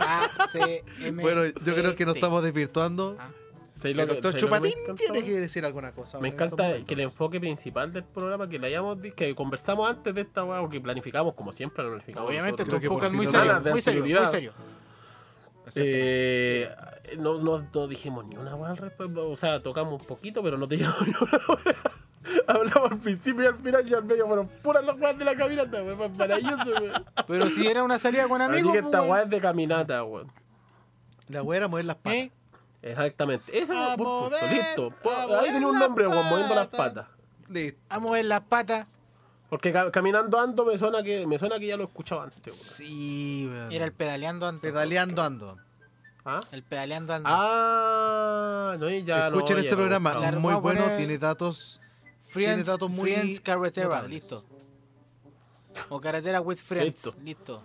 ACM. Bueno, yo creo que nos estamos desvirtuando. Ah, ¿Sabes El lo que- doctor que Chupatín encanta, tiene que decir alguna cosa. Me encanta que el enfoque principal del programa que le hayamos que conversamos antes de esta weá, o que planificamos como siempre lo planificamos. Obviamente, que podcast por muy serio. Muy serio, muy Anterioridad. serio. Eh, no, no, no dijimos ni una weá al respecto. O sea, tocamos un poquito, pero no teníamos ni una weá. Hablamos al principio y al final y al medio fueron puras las weas de la caminata, weón. Maravilloso, weón. Pero si era una salida con Así amigos. que pues, esta weón. weá es de caminata, weón. La weá era mover las patas. ¿Eh? Exactamente. Ese A es buen punto. mover, Listo. A Ahí tenía un nombre, weón, moviendo las patas. Listo. A mover las patas. Porque ca- caminando ando me suena que me suena que ya lo he escuchado antes. weón. Sí, weón. Era el pedaleando ando. Pedaleando ando. ¿Ah? El pedaleando ando. Ah, no, y ya no, Escuchen ya ese no, programa, no. Muy bueno, poner- tiene datos. Friends, datos muy Friends Carretera. notables. Listo. O carretera with friends. Listo. Listo.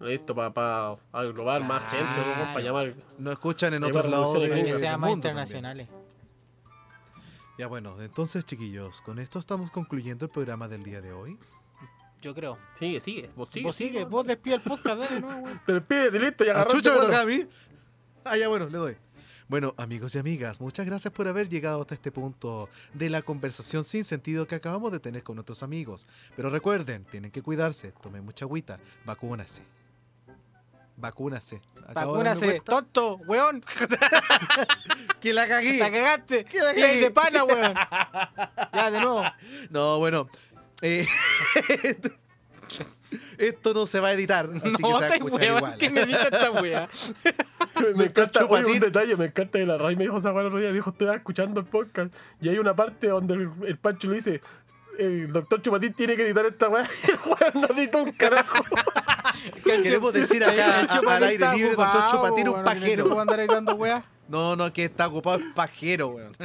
Listo, para aglobar más gente, para llamar. No escuchan en otros lados. Que del sea más también. internacionales. Ya bueno, entonces chiquillos, con esto estamos concluyendo el programa del día de hoy. Yo creo. Sigue, sigue, vos sigue. Vos sigue, vos despide el podcast, dale, ¿no, güey? Te despides, listo, ya ¡A agarraste chucha me toca a mí! Ah, ya bueno, le doy. Bueno, amigos y amigas, muchas gracias por haber llegado hasta este punto de la conversación sin sentido que acabamos de tener con nuestros amigos. Pero recuerden, tienen que cuidarse, tomen mucha agüita, vacúnase. Vacúnase. Vacúnase, tonto, weón. que la cagué. La cagaste. Que la cagué. de pana, weón. Ya, de nuevo. No, bueno. eh, esto no se va a editar, así que se no, va a escuchar weón. igual. ¿Quién edita esta weá? Me, me encanta, oye, un detalle, me encanta de la raíz me dijo esa weá el otro día, me dijo, estoy escuchando el podcast y hay una parte donde el, el Pancho le dice, el doctor Chupatín tiene que editar esta weá el weón no edita un carajo. Queremos decir acá, a- al aire libre, doctor Chupatín, un pajero. para andar editando weá. No, no, que está ocupado el pajero, weón.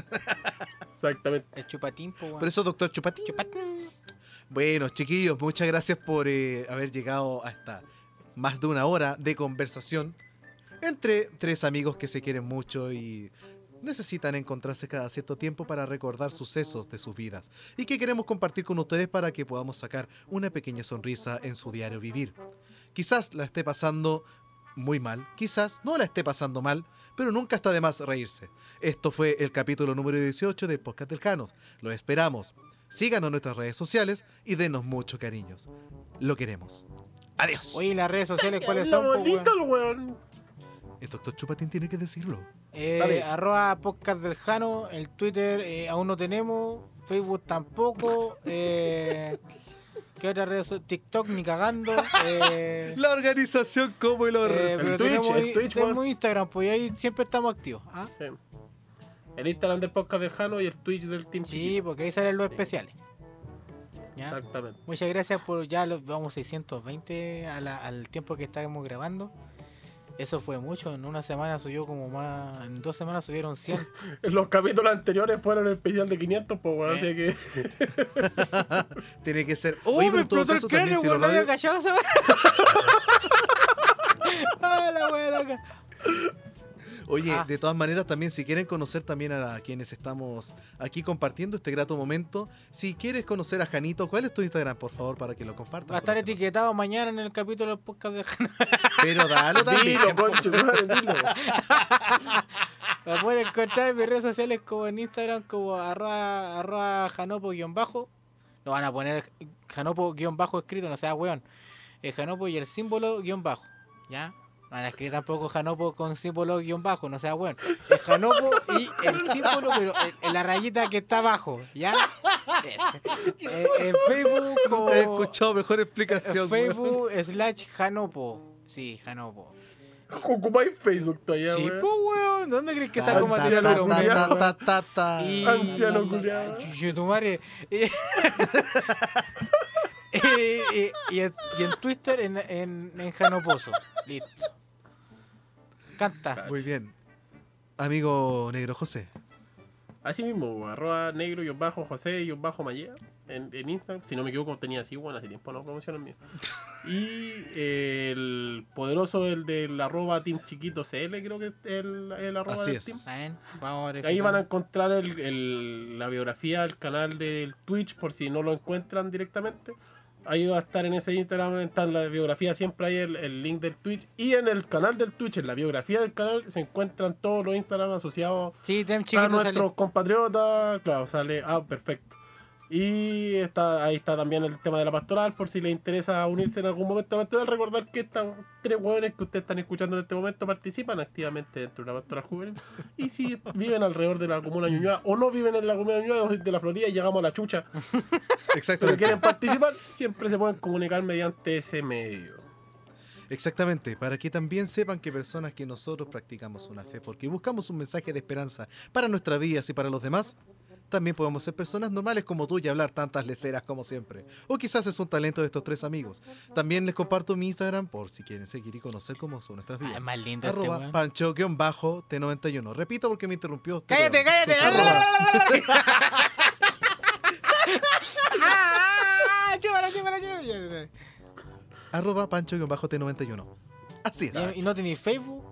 Exactamente. El chupatín, po, weón. Por eso, doctor Chupatín. Chupatín. Bueno, chiquillos, muchas gracias por eh, haber llegado hasta más de una hora de conversación entre tres amigos que se quieren mucho y necesitan encontrarse cada cierto tiempo para recordar sucesos de sus vidas y que queremos compartir con ustedes para que podamos sacar una pequeña sonrisa en su diario vivir. Quizás la esté pasando muy mal, quizás no la esté pasando mal, pero nunca está de más reírse. Esto fue el capítulo número 18 del Podcast del Janos. Lo esperamos. Síganos en nuestras redes sociales y denos mucho cariños. Lo queremos. Adiós. Oye, ¿y las redes sociales cuáles son, po, weón? el weón. El doctor Chupatín tiene que decirlo. Eh, Dale. arroba podcast del Jano, el Twitter eh, aún no tenemos, Facebook tampoco, eh, ¿qué otra red? TikTok ni cagando, eh, La organización como el orto. eh, pero Twitch, tenemos, el Twitch, tenemos. Instagram, pues y ahí siempre estamos activos. ¿ah? Sí. El Instagram del podcast del Jano y el Twitch del Team Sí, Chiquito. porque ahí salen los especiales. ¿Ya? Exactamente. Muchas gracias por ya los vamos 620 a la- al tiempo que estábamos grabando. Eso fue mucho, en una semana subió como más, en dos semanas subieron 100. Los capítulos anteriores fueron el especial de 500, pues weón, Eh. así que... Tiene que ser. ¡Oh, Oye, me explotó el cráneo, weón! ¿No había radios- cachado esa weá? ¡Ah, la loca! Oye, Ah. de todas maneras, también si quieren conocer también a quienes estamos aquí compartiendo este grato momento, si quieres conocer a Janito, ¿cuál es tu Instagram, por favor, para que lo compartas? Va a estar etiquetado mañana en el capítulo del podcast de demás? Pero dalo también. Dilo, concho, dilo. La pueden encontrar en mis redes sociales como en Instagram como arroba, arroba janopo-bajo. No van a poner janopo-bajo escrito, no sea weón. Janopo y el símbolo guion bajo. ¿Ya? No van a escribir tampoco janopo con símbolo guion bajo, no sea weón. Es janopo y el símbolo, pero en, en la rayita que está abajo. ¿Ya? Eh, en Facebook como... He escuchado mejor explicación. weón. Facebook slash janopo. Sí, janopo. Ocupáis Facebook todavía, Sí, pues weón. ¿Dónde crees que saco material de. Y... Anciano tu madre. Y, y, y en Twitter en, en, en Janoposo. Listo. Canta. Muy bien. Amigo Negro José. Así mismo, arroba negro y bajo José y bajo Mallea en, en Instagram. Si no me equivoco, tenía así, bueno, hace tiempo no promociono el mío. Y el poderoso, el del arroba Team Chiquito CL, creo que es el, el arroba Así del es. team. Ahí van a encontrar el- el- la biografía del canal del Twitch por si no lo encuentran directamente. Ahí va a estar en ese Instagram, está en la biografía, siempre hay el, el link del Twitch. Y en el canal del Twitch, en la biografía del canal, se encuentran todos los Instagram asociados Sí, a nuestros sale. compatriotas. Claro, sale. Ah, perfecto. Y está, ahí está también el tema de la pastoral, por si les interesa unirse en algún momento a la pastoral. Recordar que estos tres hueones que ustedes están escuchando en este momento participan activamente dentro de la pastoral juvenil. Y si viven alrededor de la comuna Ñuñoa o no viven en la comuna de Ñuñoa de la Florida y llegamos a la chucha, pero quieren participar, siempre se pueden comunicar mediante ese medio. Exactamente, para que también sepan que personas que nosotros practicamos una fe, porque buscamos un mensaje de esperanza para nuestras vidas y para los demás, también podemos ser personas normales como tú y hablar tantas leceras como siempre. O quizás es un talento de estos tres amigos. También les comparto mi Instagram por si quieren seguir y conocer cómo son nuestras Ah, vidas. es más lindo este Arroba weón. pancho-t91. Repito porque me interrumpió. este ¡Cállate, weón. cállate! ¡Ah! Arroba pancho-t91. Así es. ¿Y no tenéis Facebook?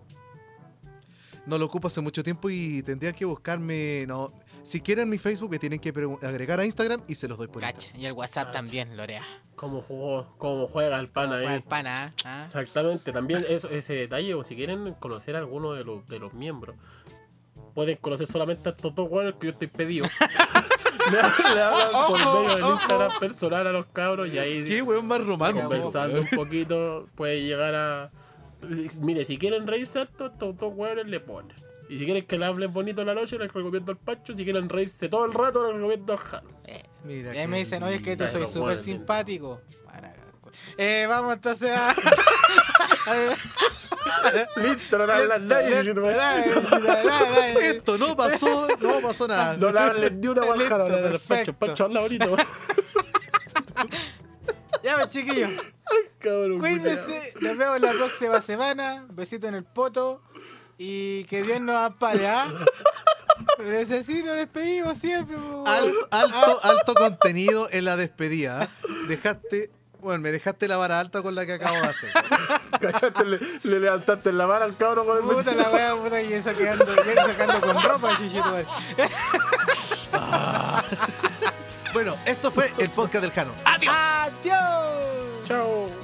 No lo ocupo hace mucho tiempo y tendría que buscarme. No, si quieren mi Facebook me tienen que agregar a Instagram y se los doy por Cacha. Instagram. Y el WhatsApp también, Lorea. Cómo jugó, cómo juega el pana Juega ahí. el pana, ¿ah? Exactamente, también eso, ese detalle, o si quieren conocer a alguno de los, de los miembros, pueden conocer solamente a estos dos weones que yo estoy pedido. le, hablan- le hablan por medio del. Instagram personal a los cabros y ahí Qué weón más romántico. conversando un poquito puede llegar a... Mire, si quieren reírse estos dos weones le ponen. Y si quieren que le hablen bonito en la noche, les recomiendo al Pancho. Si quieren reírse todo el rato, les recomiendo al Jano. Eh, Mira y ahí me dicen, oye, es que tú soy súper simpático. Para- Eh, vamos entonces a... Listo, no le hablan nadie. Esto no pasó, no pasó nada. No le hablan ni una guajara al Pancho. Pancho habla bonito. Ya, pues, chiquillos. Cabrón, Cuídense. Nos vemos la próxima semana. Besito en el poto. Y que Dios nos ampare, ¿ah? Pero es así, nos despedimos siempre. po, Alto, alto, alto contenido en la despedida. ¿eh? Dejaste, bueno, me dejaste la vara alta con la que acabo de hacer. Cachaste, le, le levantaste la mano al cabrón con el Puta la wea, puta, y eso quedando, y eso sacando con ropa, chichito. Bueno, esto fue el podcast del Jano. ¡Adiós! Chao.